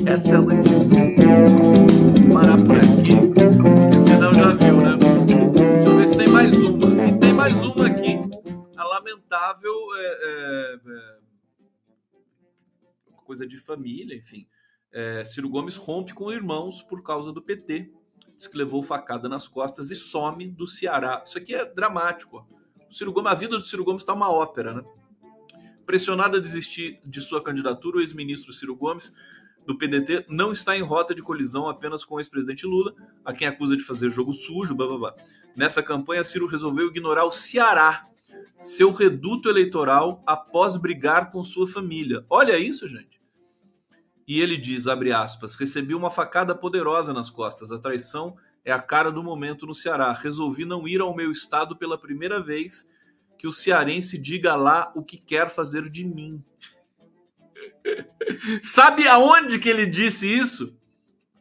Essa é a notícia. Parar por aqui. Senão já viu, né? Deixa eu ver se tem mais uma. E tem mais uma aqui. A lamentável é, é, é, coisa de família, enfim. É, Ciro Gomes rompe com irmãos por causa do PT. Diz que levou facada nas costas e some do Ceará. Isso aqui é dramático. Ó Ciro Gomes, a vida do Ciro Gomes está uma ópera, né? Pressionado a desistir de sua candidatura, o ex-ministro Ciro Gomes do PDT não está em rota de colisão apenas com o ex-presidente Lula, a quem acusa de fazer jogo sujo, blá, blá, blá. Nessa campanha, Ciro resolveu ignorar o Ceará, seu reduto eleitoral, após brigar com sua família. Olha isso, gente. E ele diz, abre aspas, recebi uma facada poderosa nas costas. A traição é a cara do momento no Ceará. Resolvi não ir ao meu estado pela primeira vez que o cearense diga lá o que quer fazer de mim. Sabe aonde que ele disse isso?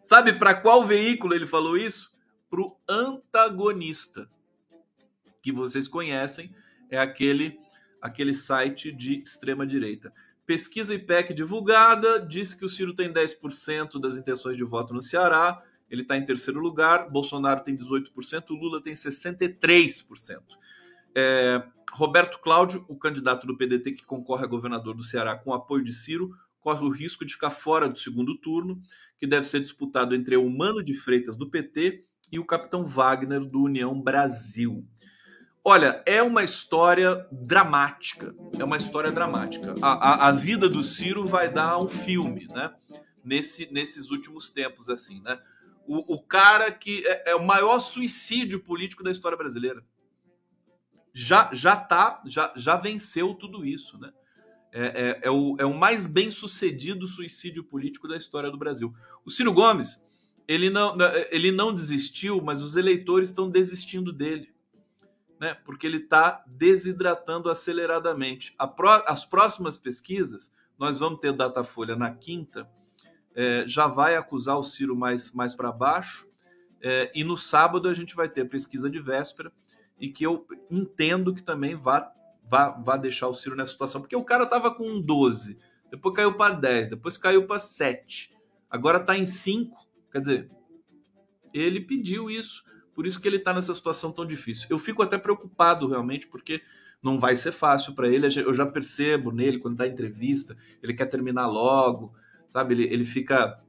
Sabe para qual veículo ele falou isso? Para o antagonista, que vocês conhecem, é aquele aquele site de extrema direita. Pesquisa IPEC divulgada diz que o Ciro tem 10% das intenções de voto no Ceará ele está em terceiro lugar, Bolsonaro tem 18%, Lula tem 63%. É, Roberto Cláudio, o candidato do PDT que concorre a governador do Ceará com apoio de Ciro, corre o risco de ficar fora do segundo turno, que deve ser disputado entre o Humano de Freitas do PT e o capitão Wagner do União Brasil. Olha, é uma história dramática. É uma história dramática. A, a, a vida do Ciro vai dar um filme, né? Nesse, nesses últimos tempos, assim, né? o, o cara que é, é, o maior suicídio político da história brasileira. Já já tá, já, já venceu tudo isso, né? É, é, é, o, é o mais bem sucedido suicídio político da história do Brasil. O Ciro Gomes, ele não, ele não desistiu, mas os eleitores estão desistindo dele. Né? Porque ele está desidratando aceleradamente. As próximas pesquisas, nós vamos ter Datafolha na quinta, é, já vai acusar o Ciro mais, mais para baixo. É, e no sábado a gente vai ter a pesquisa de véspera e que eu entendo que também vá, vá, vá deixar o Ciro nessa situação, porque o cara estava com 12, depois caiu para 10, depois caiu para 7, agora está em 5. Quer dizer, ele pediu isso, por isso que ele está nessa situação tão difícil. Eu fico até preocupado realmente, porque não vai ser fácil para ele. Eu já percebo nele quando dá entrevista, ele quer terminar logo sabe? Ele, ele fica,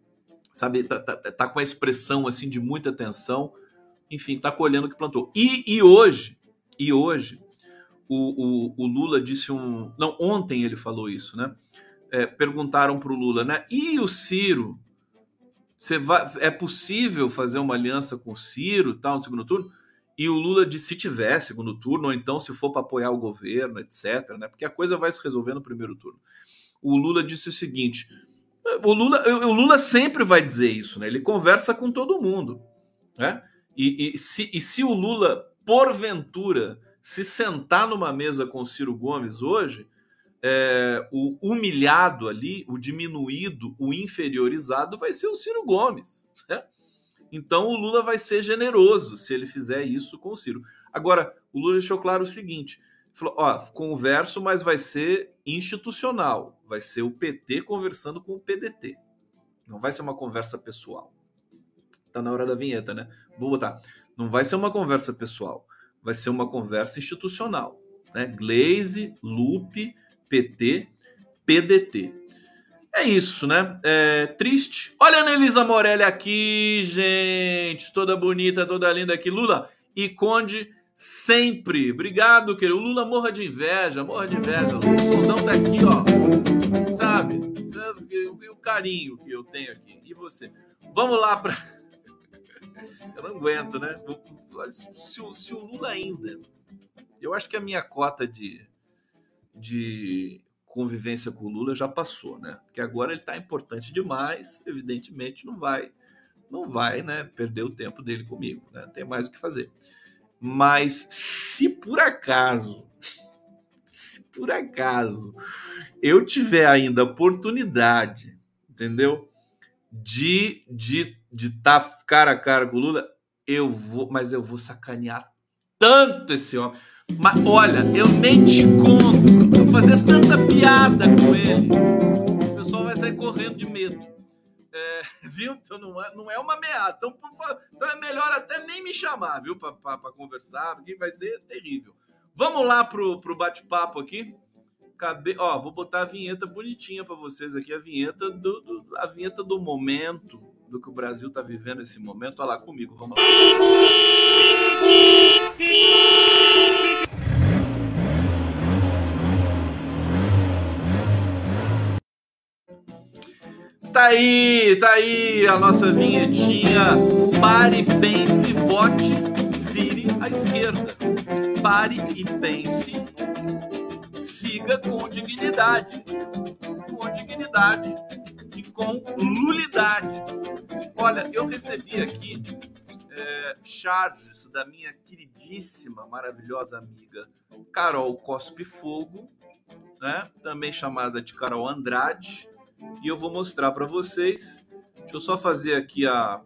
sabe, tá, tá, tá, com a expressão assim de muita tensão, enfim, tá colhendo o que plantou. E, e hoje, e hoje, o, o, o, Lula disse um. Não, ontem ele falou isso, né? É, perguntaram para o Lula, né? E o Ciro? Você vai, é possível fazer uma aliança com o Ciro, tal, no segundo turno? E o Lula disse se tiver segundo turno, ou então se for para apoiar o governo, etc. Né? Porque a coisa vai se resolver no primeiro turno. O Lula disse o seguinte: o Lula, o Lula sempre vai dizer isso, né? Ele conversa com todo mundo, né? E, e, se, e se o Lula, porventura, se sentar numa mesa com o Ciro Gomes hoje, é, o humilhado ali, o diminuído, o inferiorizado vai ser o Ciro Gomes. Né? Então o Lula vai ser generoso se ele fizer isso com o Ciro. Agora, o Lula deixou claro o seguinte: falou, ó, converso, mas vai ser institucional. Vai ser o PT conversando com o PDT. Não vai ser uma conversa pessoal. Tá na hora da vinheta, né? Vou botar. Não vai ser uma conversa pessoal. Vai ser uma conversa institucional. Né? Glaze, Lupe, PT, PDT. É isso, né? É triste. Olha a Anelisa Morelli aqui, gente. Toda bonita, toda linda aqui. Lula e Conde sempre. Obrigado, querido. O Lula morra de inveja, morra de inveja. O cordão tá aqui, ó. Sabe? E o carinho que eu tenho aqui. E você? Vamos lá para. eu não aguento, né? Se, se o Lula ainda. Eu acho que a minha cota de, de convivência com o Lula já passou, né? Porque agora ele tá importante demais, evidentemente não vai não vai, né, perder o tempo dele comigo, né? Tem mais o que fazer. Mas se por acaso, se por acaso eu tiver ainda oportunidade, entendeu? De de de estar tá cara a cara com o Lula, eu vou, mas eu vou sacanear tanto esse homem. Mas olha, eu nem te conto, fazer tanta piada com ele. O pessoal vai sair correndo de medo. É, viu? Então não é, não é uma ameaça. Então, então é melhor até nem me chamar, viu? Para conversar, porque vai ser terrível. Vamos lá pro, pro bate-papo aqui. Ó, vou botar a vinheta bonitinha para vocês aqui, a vinheta do, do, a vinheta do momento, do que o Brasil tá vivendo esse momento. Olha lá comigo, vamos lá. Tá aí, tá aí a nossa vinhetinha. Pare, pense, vote, vire à esquerda. Pare e pense siga com dignidade. Com dignidade e com lulidade. Olha, eu recebi aqui é, charges da minha queridíssima, maravilhosa amiga Carol Cospe Fogo, né? também chamada de Carol Andrade, e eu vou mostrar para vocês. Deixa eu só fazer aqui a,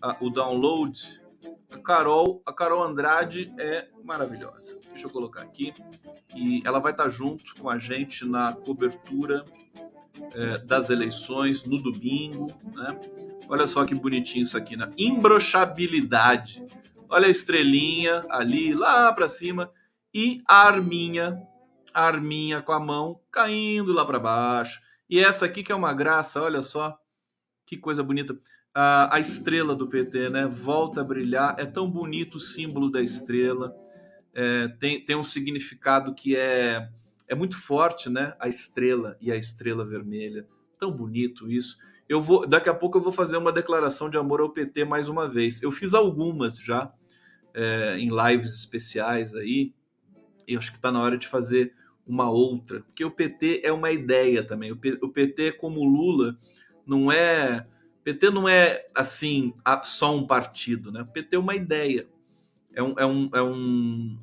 a, o download. A Carol, a Carol Andrade é maravilhosa. Deixa eu colocar aqui. E ela vai estar junto com a gente na cobertura é, das eleições no domingo. Né? Olha só que bonitinho isso aqui, né? Embrochabilidade. Olha a estrelinha ali, lá para cima. E a arminha, a arminha com a mão caindo lá para baixo. E essa aqui que é uma graça, olha só. Que coisa bonita. A, a estrela do PT, né? Volta a brilhar. É tão bonito o símbolo da estrela é, tem, tem um significado que é, é muito forte, né? A estrela e a estrela vermelha. Tão bonito isso. Eu vou, daqui a pouco eu vou fazer uma declaração de amor ao PT mais uma vez. Eu fiz algumas já é, em lives especiais aí. E acho que está na hora de fazer uma outra, porque o PT é uma ideia também. O, PT, como Lula, não é. PT não é assim só um partido, né? O PT é uma ideia é um, é um, é um,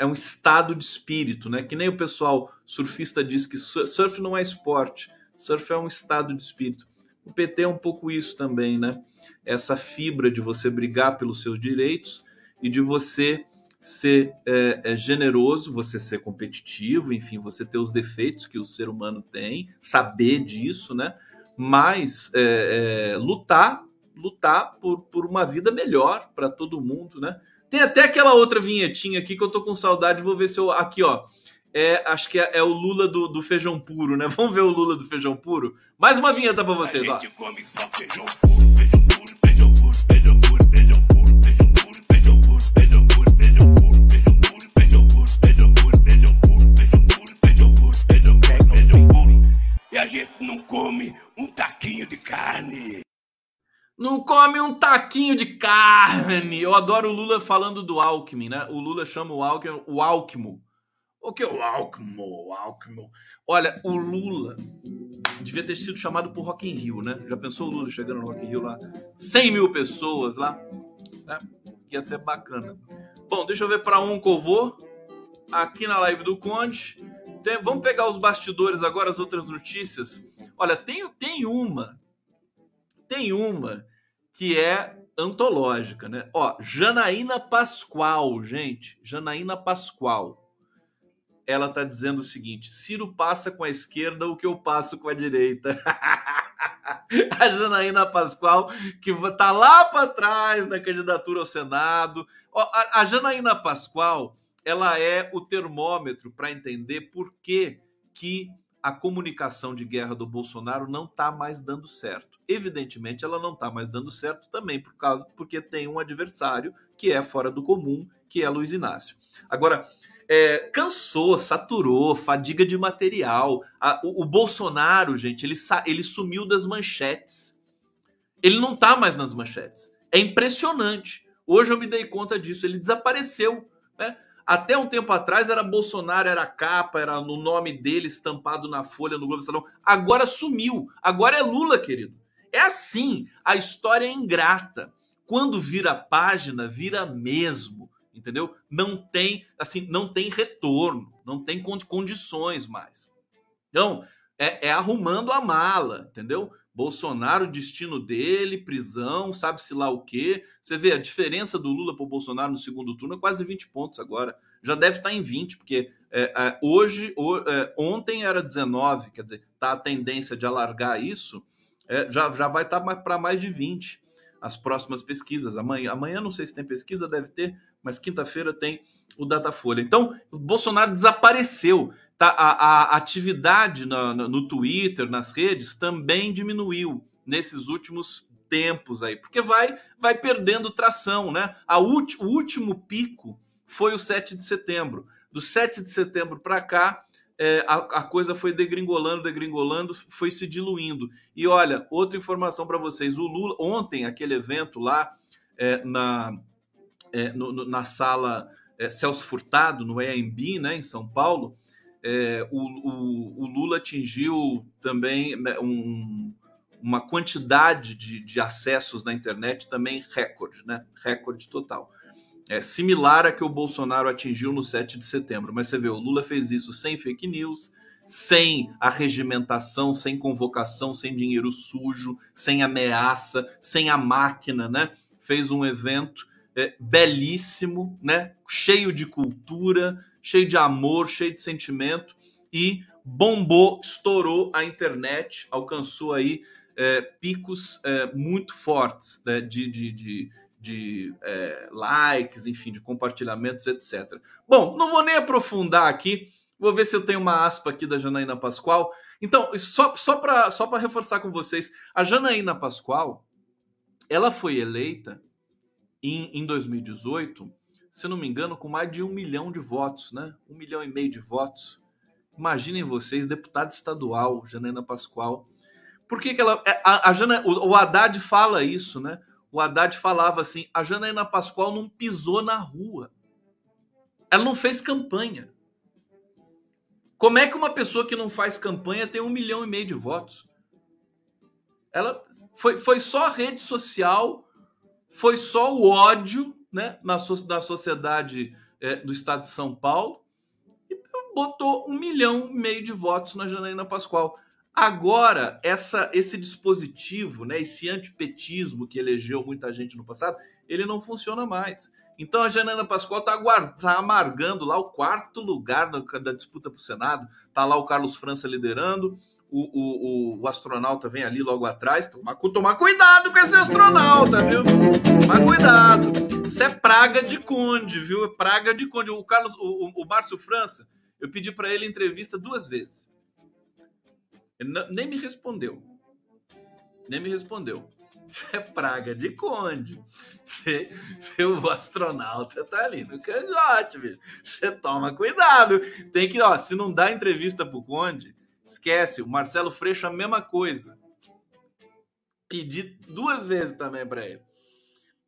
é um estado de espírito, né? Que nem o pessoal surfista diz que surf não é esporte, surf é um estado de espírito. O PT é um pouco isso também, né? Essa fibra de você brigar pelos seus direitos e de você ser é, é, generoso, você ser competitivo, enfim, você ter os defeitos que o ser humano tem, saber disso, né? Mas é, é lutar, lutar por, por uma vida melhor para todo mundo, né? Tem até aquela outra vinhetinha aqui que eu tô com saudade, vou ver se eu. Aqui, ó. É, acho que é, é o Lula do, do, feijão puro, né? Vamos ver o Lula do feijão puro? Mais uma vinheta para vocês, ó. come só feijão puro, a gente não come um taquinho de carne. Não come um taquinho de carne. Eu adoro o Lula falando do Alckmin, né? O Lula chama o Alckmin o Alckmin. O que é o Alckmin? O Alckmin. Olha, o Lula devia ter sido chamado por Rock in Rio, né? Já pensou o Lula chegando no Rock in Rio lá? 100 mil pessoas lá. Né? Ia ser bacana. Bom, deixa eu ver para um que eu vou. Aqui na live do Conde. Vamos pegar os bastidores agora, as outras notícias. Olha, tem, tem uma tem uma que é antológica, né? Ó, Janaína Pascoal, gente, Janaína Pascoal. Ela tá dizendo o seguinte: Ciro passa com a esquerda o que eu passo com a direita. a Janaína Pascoal, que tá lá para trás na candidatura ao Senado. Ó, a, a Janaína Pascoal, ela é o termômetro para entender por que que a comunicação de guerra do Bolsonaro não está mais dando certo. Evidentemente, ela não está mais dando certo também por causa porque tem um adversário que é fora do comum, que é Luiz Inácio. Agora, é, cansou, saturou, fadiga de material. A, o, o, Bolsonaro, gente, ele, ele sumiu das manchetes. Ele não está mais nas manchetes. É impressionante. Hoje eu me dei conta disso. Ele desapareceu. Né? Até um tempo atrás era Bolsonaro, era capa, era no nome dele estampado na folha no Globo Salão. Agora sumiu. Agora é Lula, querido. É assim. A história é ingrata. Quando vira página, vira mesmo. entendeu? Não tem, assim, não tem retorno, não tem condições mais. Então, é, é arrumando a mala, entendeu? Bolsonaro, destino dele, prisão, sabe-se lá o quê. Você vê a diferença do Lula para o Bolsonaro no segundo turno é quase 20 pontos agora. Já deve estar em 20, porque é, é, hoje, o, é, ontem era 19, quer dizer, tá a tendência de alargar isso, é, já, já vai estar para mais de 20 as próximas pesquisas. Amanhã, amanhã não sei se tem pesquisa, deve ter, mas quinta-feira tem o Datafolha. Então, o Bolsonaro desapareceu. Tá? A, a atividade no, no Twitter, nas redes, também diminuiu nesses últimos tempos aí, porque vai vai perdendo tração, né? A ulti, o último pico foi o 7 de setembro. Do 7 de setembro para cá, é, a, a, coisa foi degringolando, degringolando, foi se diluindo. E olha, outra informação para vocês: o Lula, ontem, aquele evento lá é, na, é, no, no, na sala é, Celso Furtado, no EMB, né, em São Paulo, é, o, o, o, Lula atingiu também né, um, uma quantidade de, de, acessos na internet também recorde, né? Recorde total. É similar a que o Bolsonaro atingiu no 7 de setembro. Mas você vê, o Lula fez isso sem fake news, sem arregimentação, sem convocação, sem dinheiro sujo, sem ameaça, sem a máquina, né? Fez um evento é, belíssimo, né? Cheio de cultura, cheio de amor, cheio de sentimento e bombou, estourou a internet, alcançou aí é, picos é, muito fortes né, de, de, de, de é, likes, enfim, de compartilhamentos, etc. Bom, não vou nem aprofundar aqui, vou ver se eu tenho uma aspa aqui da Janaína Pascoal. Então, só, só para só reforçar com vocês, a Janaína Pascoal, ela foi eleita em, em 2018 se não me engano, com mais de um milhão de votos, né? Um milhão e meio de votos. Imaginem vocês, deputada estadual, Janaína Pascoal. Por que, que ela. É, a, a Jana, o, o Haddad fala isso, né? O Haddad falava assim: a Janaína Pascoal não pisou na rua. Ela não fez campanha. Como é que uma pessoa que não faz campanha tem um milhão e meio de votos? Ela foi, foi só a rede social, foi só o ódio né, na, da sociedade é, do estado de São Paulo e botou um milhão e meio de votos na Janaína Pascoal. Agora, essa, esse dispositivo, né, esse antipetismo que elegeu muita gente no passado, ele não funciona mais. Então a Janaína Pascoal está tá amargando lá o quarto lugar da, da disputa para o Senado. Está lá o Carlos França liderando, o, o, o, astronauta vem ali logo atrás. Tomar, tomar cuidado com esse astronauta, viu? Tomar cuidado. Isso é praga de conde, viu? É praga de conde. O Carlos, o, o Márcio França, eu pedi para ele entrevista duas vezes. Ele nem me respondeu. Nem me respondeu. Isso é praga de conde. Você, o astronauta tá ali no cangote, Você toma cuidado. Tem que, ó, se não dá entrevista pro conde, Esquece, o Marcelo Freixo a mesma coisa. Pedi duas vezes também para ele.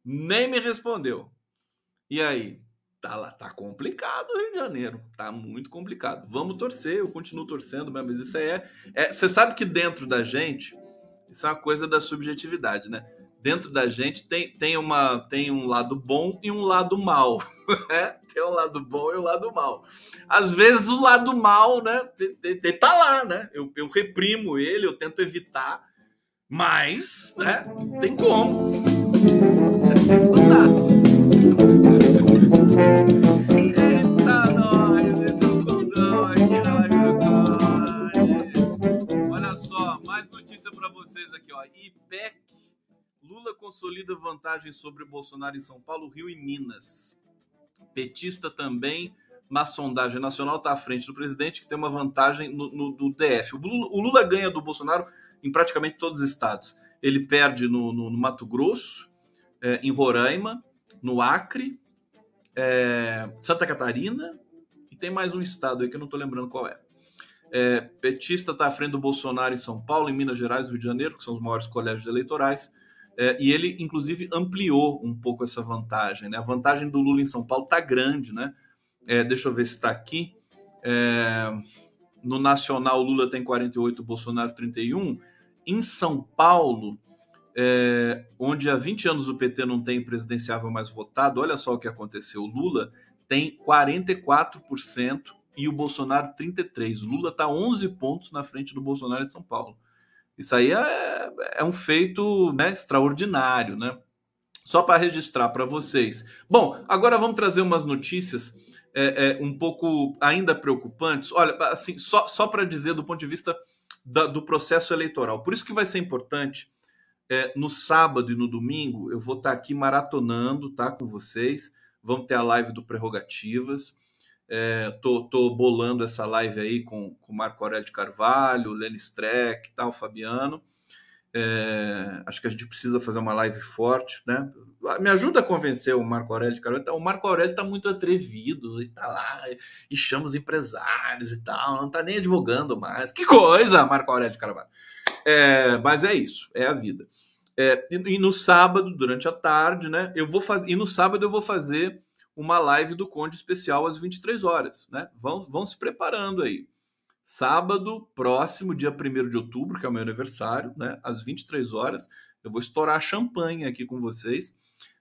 Nem me respondeu. E aí? Tá lá, tá complicado o Rio de Janeiro. Tá muito complicado. Vamos torcer, eu continuo torcendo, mas isso aí é, é. Você sabe que dentro da gente, isso é uma coisa da subjetividade, né? Dentro da gente tem, tem, uma, tem um lado bom e um lado mal. Né? tem um lado bom e um lado mal às vezes o lado mal, né, tá lá, né? Eu, eu reprimo ele, eu tento evitar, mas, né, tem como. É Olha só, mais notícia para vocês aqui, ó. IPEC, Lula consolida vantagem sobre Bolsonaro em São Paulo, Rio e Minas. Petista também na sondagem nacional está à frente do presidente, que tem uma vantagem no, no, no DF. O Lula, o Lula, ganha do Bolsonaro em praticamente todos os estados. Ele perde no, no Mato Grosso, é, em Roraima, no Acre, é, Santa Catarina e tem mais um estado aí que eu não estou lembrando qual é. é petista está à frente do Bolsonaro em São Paulo, em Minas Gerais, Rio de Janeiro, que são os maiores colégios eleitorais. É, e ele, inclusive, ampliou um pouco essa vantagem. Né? A vantagem do Lula em São Paulo está grande, né? É, deixa eu ver se está aqui. É, no Nacional, Lula tem 48, Bolsonaro 31. Em São Paulo, é, onde há 20 anos o PT não tem presidenciável mais votado, olha só o que aconteceu. O Lula tem 44% e o Bolsonaro 33%. O Lula está 11 pontos na frente do Bolsonaro de São Paulo. Isso aí é, é um feito né, extraordinário, né? Só para registrar para vocês. Bom, agora vamos trazer umas notícias é, é, um pouco ainda preocupantes. Olha, assim, só, só para dizer do ponto de vista da, do processo eleitoral. Por isso que vai ser importante é, no sábado e no domingo eu vou estar tá aqui maratonando, tá, com vocês. Vamos ter a live do Prerrogativas. É, tô, tô bolando essa live aí com o Marco Aurélio de Carvalho, Lenny Streck, tal, Fabiano. É, acho que a gente precisa fazer uma live forte, né? Me ajuda a convencer o Marco Aurélio de Carvalho. O Marco Aurélio está muito atrevido e tá lá e chama os empresários e tal, não está nem advogando mais. Que coisa, Marco Aurélio de Carvalho. É, mas é isso, é a vida. É, e, e, no sábado, durante a tarde, né? Eu vou fazer. E no sábado eu vou fazer uma live do Conde especial às 23 horas, né? Vão, vão se preparando aí. Sábado, próximo, dia 1 de outubro, que é o meu aniversário, né? Às 23 horas, eu vou estourar champanhe aqui com vocês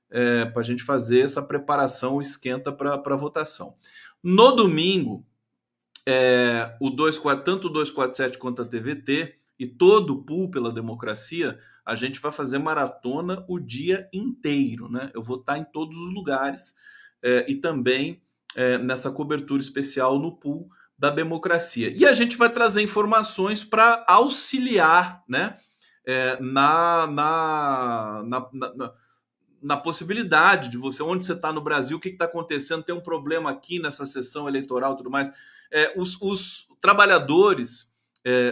é, para a gente fazer essa preparação, esquenta para a votação. No domingo, é, o 24, tanto o 247 quanto a TVT e todo o pool pela democracia, a gente vai fazer maratona o dia inteiro, né? Eu vou estar em todos os lugares é, e também é, nessa cobertura especial no pool da democracia. E a gente vai trazer informações para auxiliar, né? É, na, na, na, na na possibilidade de você, onde você está no Brasil, o que está acontecendo, tem um problema aqui nessa sessão eleitoral tudo mais. Os, os, trabalhadores,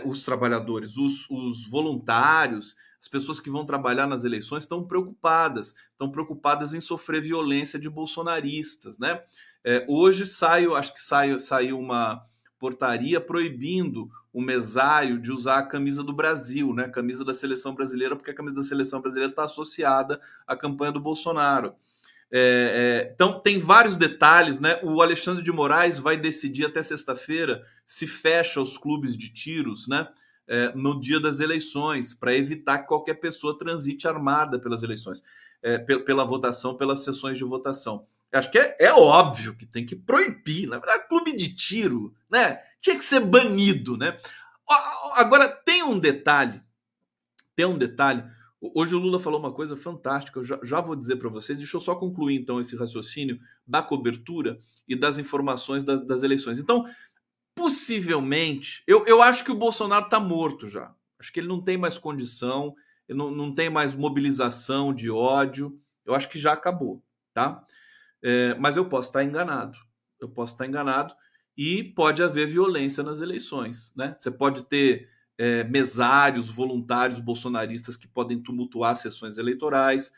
os trabalhadores, os, os, voluntários, as pessoas que vão trabalhar nas eleições estão preocupadas, estão preocupadas em sofrer violência de bolsonaristas, né? É, hoje saiu, acho que saiu, saiu uma portaria proibindo o mesário de usar a camisa do Brasil, né? Camisa da seleção brasileira, porque a camisa da seleção brasileira está associada à campanha do Bolsonaro. É, é, então tem vários detalhes, né? O Alexandre de Moraes vai decidir até sexta-feira se fecha os clubes de tiros, né? É, no dia das eleições, para evitar que qualquer pessoa transite armada pelas eleições, é, pela votação, pelas sessões de votação. Acho que é, é, óbvio que tem que proibir. Na verdade, clube de tiro, né? Tinha que ser banido, né? Agora, tem um detalhe. Tem um detalhe. Hoje o Lula falou uma coisa fantástica, eu já, já vou dizer para vocês. Deixa eu só concluir então esse raciocínio da cobertura e das informações das, das eleições. Então, possivelmente, eu, eu acho que o Bolsonaro está morto já. Acho que ele não tem mais condição, não, não tem mais mobilização de ódio. Eu acho que já acabou, tá? É, mas eu posso estar enganado. Eu posso estar enganado e pode haver violência nas eleições. Né? Você pode ter é, mesários, voluntários bolsonaristas que podem tumultuar sessões eleitorais.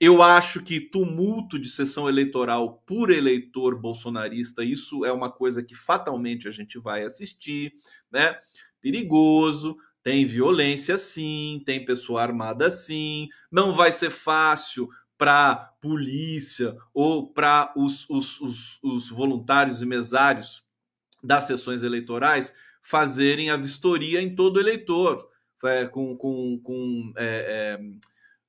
Eu acho que tumulto de sessão eleitoral por eleitor bolsonarista, isso é uma coisa que fatalmente a gente vai assistir, né? Perigoso, tem violência sim, tem pessoa armada sim, não vai ser fácil para polícia ou para os, os, os, os, voluntários e mesários das sessões eleitorais fazerem a vistoria em todo eleitor, é, com, com, com é, é,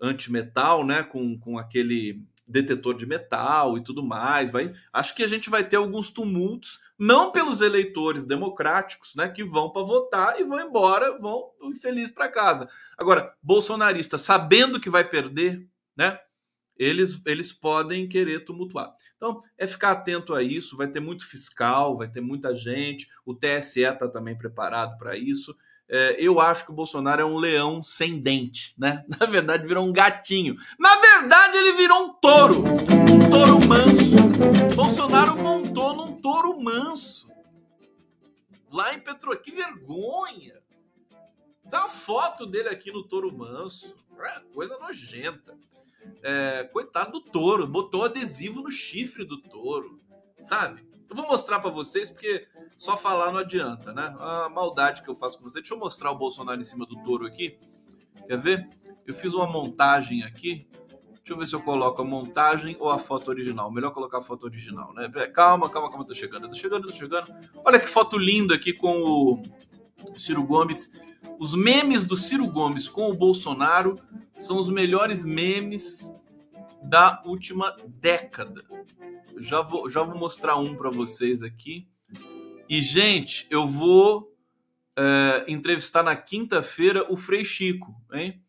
antimetal, né? com, com aquele detetor de metal e tudo mais. Vai, acho que a gente vai ter alguns tumultos, não pelos eleitores democráticos, né, que vão para votar e vão embora, vão infelizes para casa. Agora, bolsonarista sabendo que vai perder, né? eles, eles podem querer tumultuar. Então, é ficar atento a isso. Vai ter muito fiscal, vai ter muita gente. O TSE está também preparado para isso. É, eu acho que o Bolsonaro é um leão sem dente, né? Na verdade, virou um gatinho. Na verdade, ele virou um touro. Um touro manso. Bolsonaro montou num touro manso. Lá em Petro. Que vergonha! Tá a foto dele aqui no touro manso. É coisa nojenta. É, coitado do touro, botou adesivo no chifre do touro, sabe? Eu vou mostrar para vocês porque só falar não adianta, né? A maldade que eu faço com vocês. Deixa eu mostrar o Bolsonaro em cima do touro aqui. Quer ver? Eu fiz uma montagem aqui. Deixa eu ver se eu coloco a montagem ou a foto original. Melhor colocar a foto original, né? Calma, calma, calma, tô chegando, tô chegando, tô chegando. Olha que foto linda aqui com o Ciro Gomes Os memes do Ciro Gomes com o Bolsonaro são os melhores memes da última década. Já vou, já vou mostrar um para vocês aqui. E, gente, eu vou é, entrevistar na quinta-feira o Frei Chico, hein?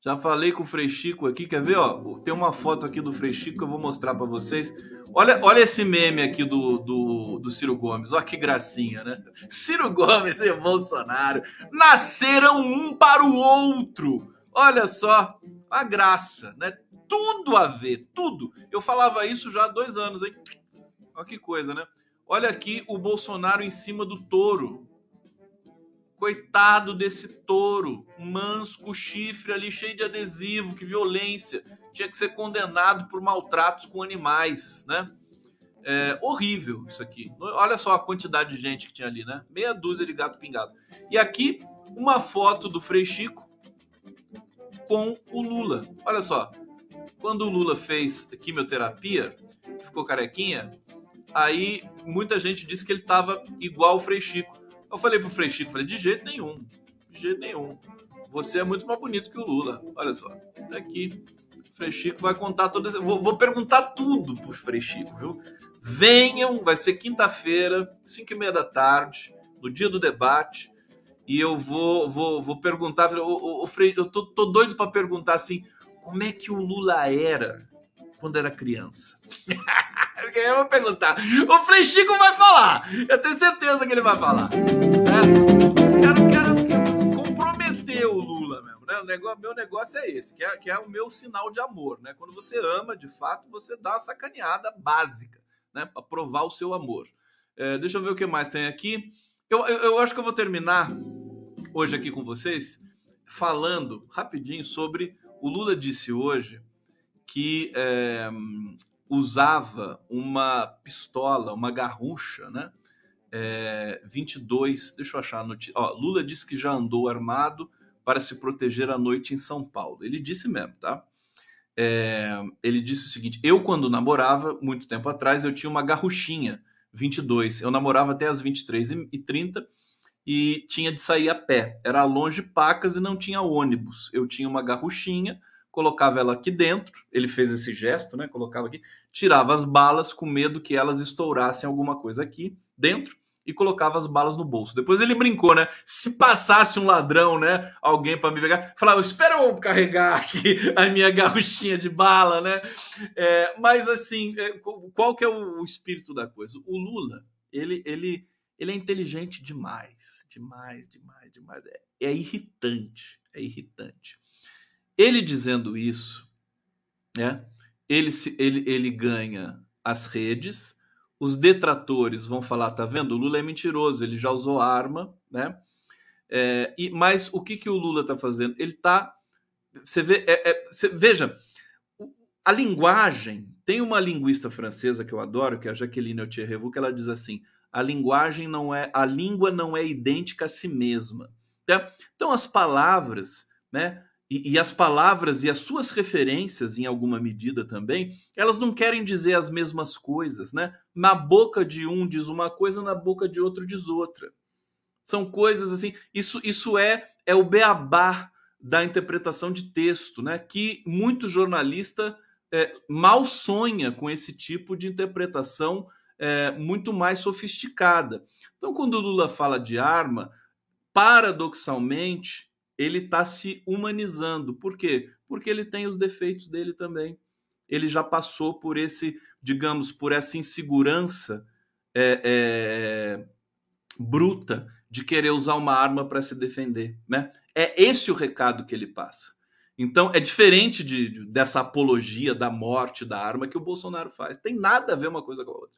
Já falei com o Frei Chico aqui, quer ver? Ó, tem uma foto aqui do Frei Chico que eu vou mostrar para vocês. Olha, olha esse meme aqui do, do, do Ciro Gomes. Olha que gracinha, né? Ciro Gomes e Bolsonaro nasceram um para o outro. Olha só a graça, né? Tudo a ver, tudo. Eu falava isso já há dois anos, hein? Olha que coisa, né? Olha aqui o Bolsonaro em cima do touro. Coitado desse touro, manso, chifre ali cheio de adesivo, que violência. Tinha que ser condenado por maltratos com animais, né? É horrível isso aqui. Olha só a quantidade de gente que tinha ali, né? Meia dúzia de gato pingado. E aqui, uma foto do Frei Chico com o Lula. Olha só. Quando o Lula fez quimioterapia, ficou carequinha, aí muita gente disse que ele estava igual o Frei Chico. Eu falei pro Frei Chico, falei, de jeito nenhum, de jeito nenhum. Você é muito mais bonito que o Lula. Olha só, tá aqui. O Frei Chico vai contar todas. Vou, vou perguntar tudo pro Frei Chico, viu? Venham, vai ser quinta-feira, 5 e meia da tarde, no dia do debate. E eu vou, vou, vou perguntar. O, o, o Frei, eu tô, tô doido para perguntar assim: como é que o Lula era quando era criança? Eu vou perguntar. O Frei vai falar. Eu tenho certeza que ele vai falar. É. Quero, quero, comprometer o Lula mesmo. Né? O negócio, meu negócio é esse, que é, que é o meu sinal de amor. Né? Quando você ama, de fato, você dá uma sacaneada básica né? para provar o seu amor. É, deixa eu ver o que mais tem aqui. Eu, eu, eu acho que eu vou terminar hoje aqui com vocês falando rapidinho sobre. O Lula disse hoje que é, usava uma pistola, uma garrucha, né? É, 22, deixa eu achar a notícia. Ó, Lula disse que já andou armado para se proteger à noite em São Paulo. Ele disse mesmo, tá? É, ele disse o seguinte: eu, quando namorava, muito tempo atrás, eu tinha uma garruchinha 22. Eu namorava até as 23h30 e tinha de sair a pé. Era longe pacas e não tinha ônibus. Eu tinha uma garruchinha colocava ela aqui dentro, ele fez esse gesto, né? Colocava aqui, tirava as balas com medo que elas estourassem alguma coisa aqui dentro e colocava as balas no bolso. Depois ele brincou, né? Se passasse um ladrão, né? Alguém para me pegar, falava, espera eu carregar aqui a minha garruchinha de bala, né? É, mas assim, é, qual que é o espírito da coisa? O Lula, ele, ele, ele é inteligente demais, demais, demais, demais. É, é irritante, é irritante. Ele dizendo isso, né, ele, ele, ele ganha as redes, os detratores vão falar, tá vendo? O Lula é mentiroso, ele já usou arma, né? É, e, mas o que, que o Lula está fazendo? Ele está. Você vê, é, é, você, veja, a linguagem. Tem uma linguista francesa que eu adoro, que é a Jacqueline Autierrevaux, que ela diz assim: a linguagem não é. A língua não é idêntica a si mesma. Tá? Então, as palavras, né? E, e, as palavras e as suas referências, em alguma medida também, elas não querem dizer as mesmas coisas, né? Na boca de um diz uma coisa, na boca de outro diz outra. São coisas assim. Isso, isso é, é o beabá da interpretação de texto, né? Que muito jornalista é, mal sonha com esse tipo de interpretação é, muito mais sofisticada. Então, quando o Lula fala de arma, paradoxalmente, ele está se humanizando. Por quê? Porque ele tem os defeitos dele também. Ele já passou por esse, digamos, por essa insegurança é, é, bruta de querer usar uma arma para se defender. Né? É esse o recado que ele passa. Então é diferente de, dessa apologia da morte da arma que o Bolsonaro faz. Tem nada a ver uma coisa com a outra.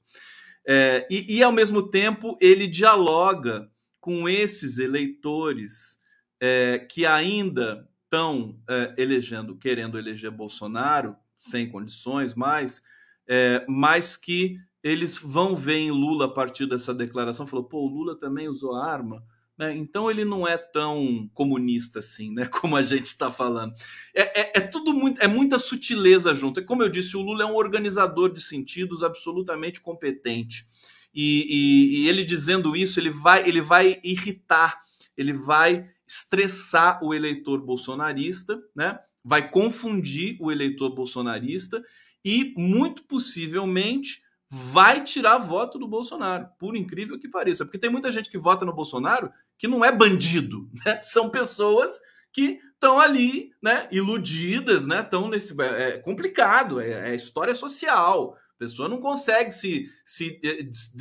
É, e, e, ao mesmo tempo ele dialoga com esses eleitores é, que ainda estão é, elegendo, querendo eleger Bolsonaro, sem condições mais, é, mas que eles vão ver em Lula a partir dessa declaração, falou, pô, o Lula também usou arma, né? então ele não é tão comunista assim, né? Como a gente está falando. É, é, é, tudo muito, é muita sutileza junto. É como eu disse, o Lula é um organizador de sentidos absolutamente competente. E, e, e ele dizendo isso, ele vai, ele vai irritar ele vai estressar o eleitor bolsonarista, né? Vai confundir o eleitor bolsonarista e muito possivelmente vai tirar voto do Bolsonaro, por incrível que pareça, porque tem muita gente que vota no Bolsonaro que não é bandido, né? São pessoas que estão ali, né, iludidas, né? Estão nesse é complicado, é, é história social. A pessoa não consegue se, se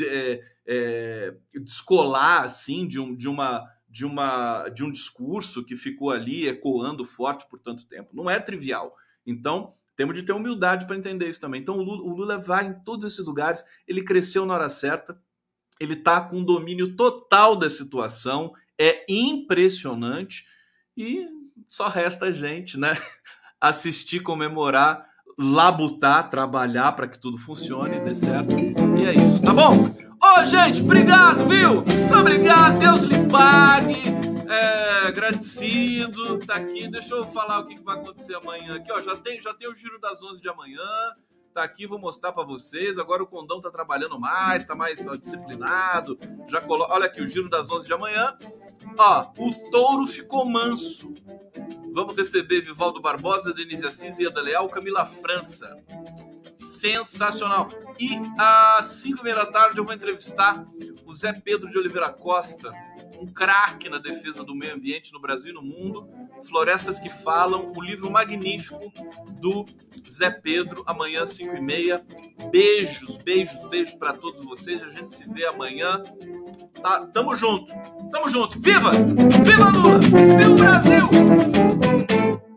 é, é, descolar assim de, um, de uma de uma de um discurso que ficou ali ecoando forte por tanto tempo. Não é trivial. Então, temos de ter humildade para entender isso também. Então, o Lula, o Lula, vai em todos esses lugares, ele cresceu na hora certa, ele está com domínio total da situação, é impressionante e só resta a gente, né? Assistir, comemorar, labutar, trabalhar para que tudo funcione, dê certo. E é isso, tá bom? Ô, oh, gente, obrigado, viu? Muito obrigado, Deus lhe pague. É, agradecido, tá aqui. Deixa eu falar o que, vai acontecer amanhã aqui, ó. Já tem, já tem o giro das 11 de amanhã tá aqui, vou mostrar para vocês. Agora o Condão tá trabalhando mais, tá mais tá disciplinado. Já colo... Olha aqui o giro das 11 de amanhã. Ó, o touro ficou manso. Vamos receber Vivaldo Barbosa, Denise Assis e Leal, Camila França sensacional. E às 5 da tarde eu vou entrevistar o Zé Pedro de Oliveira Costa, um craque na defesa do meio ambiente no Brasil e no mundo. Florestas que Falam, o livro magnífico do Zé Pedro, amanhã, 5 e meia. Beijos, beijos, beijos para todos vocês. A gente se vê amanhã. Tá, tamo junto, tamo junto. Viva! Viva Lula! Viva o Brasil!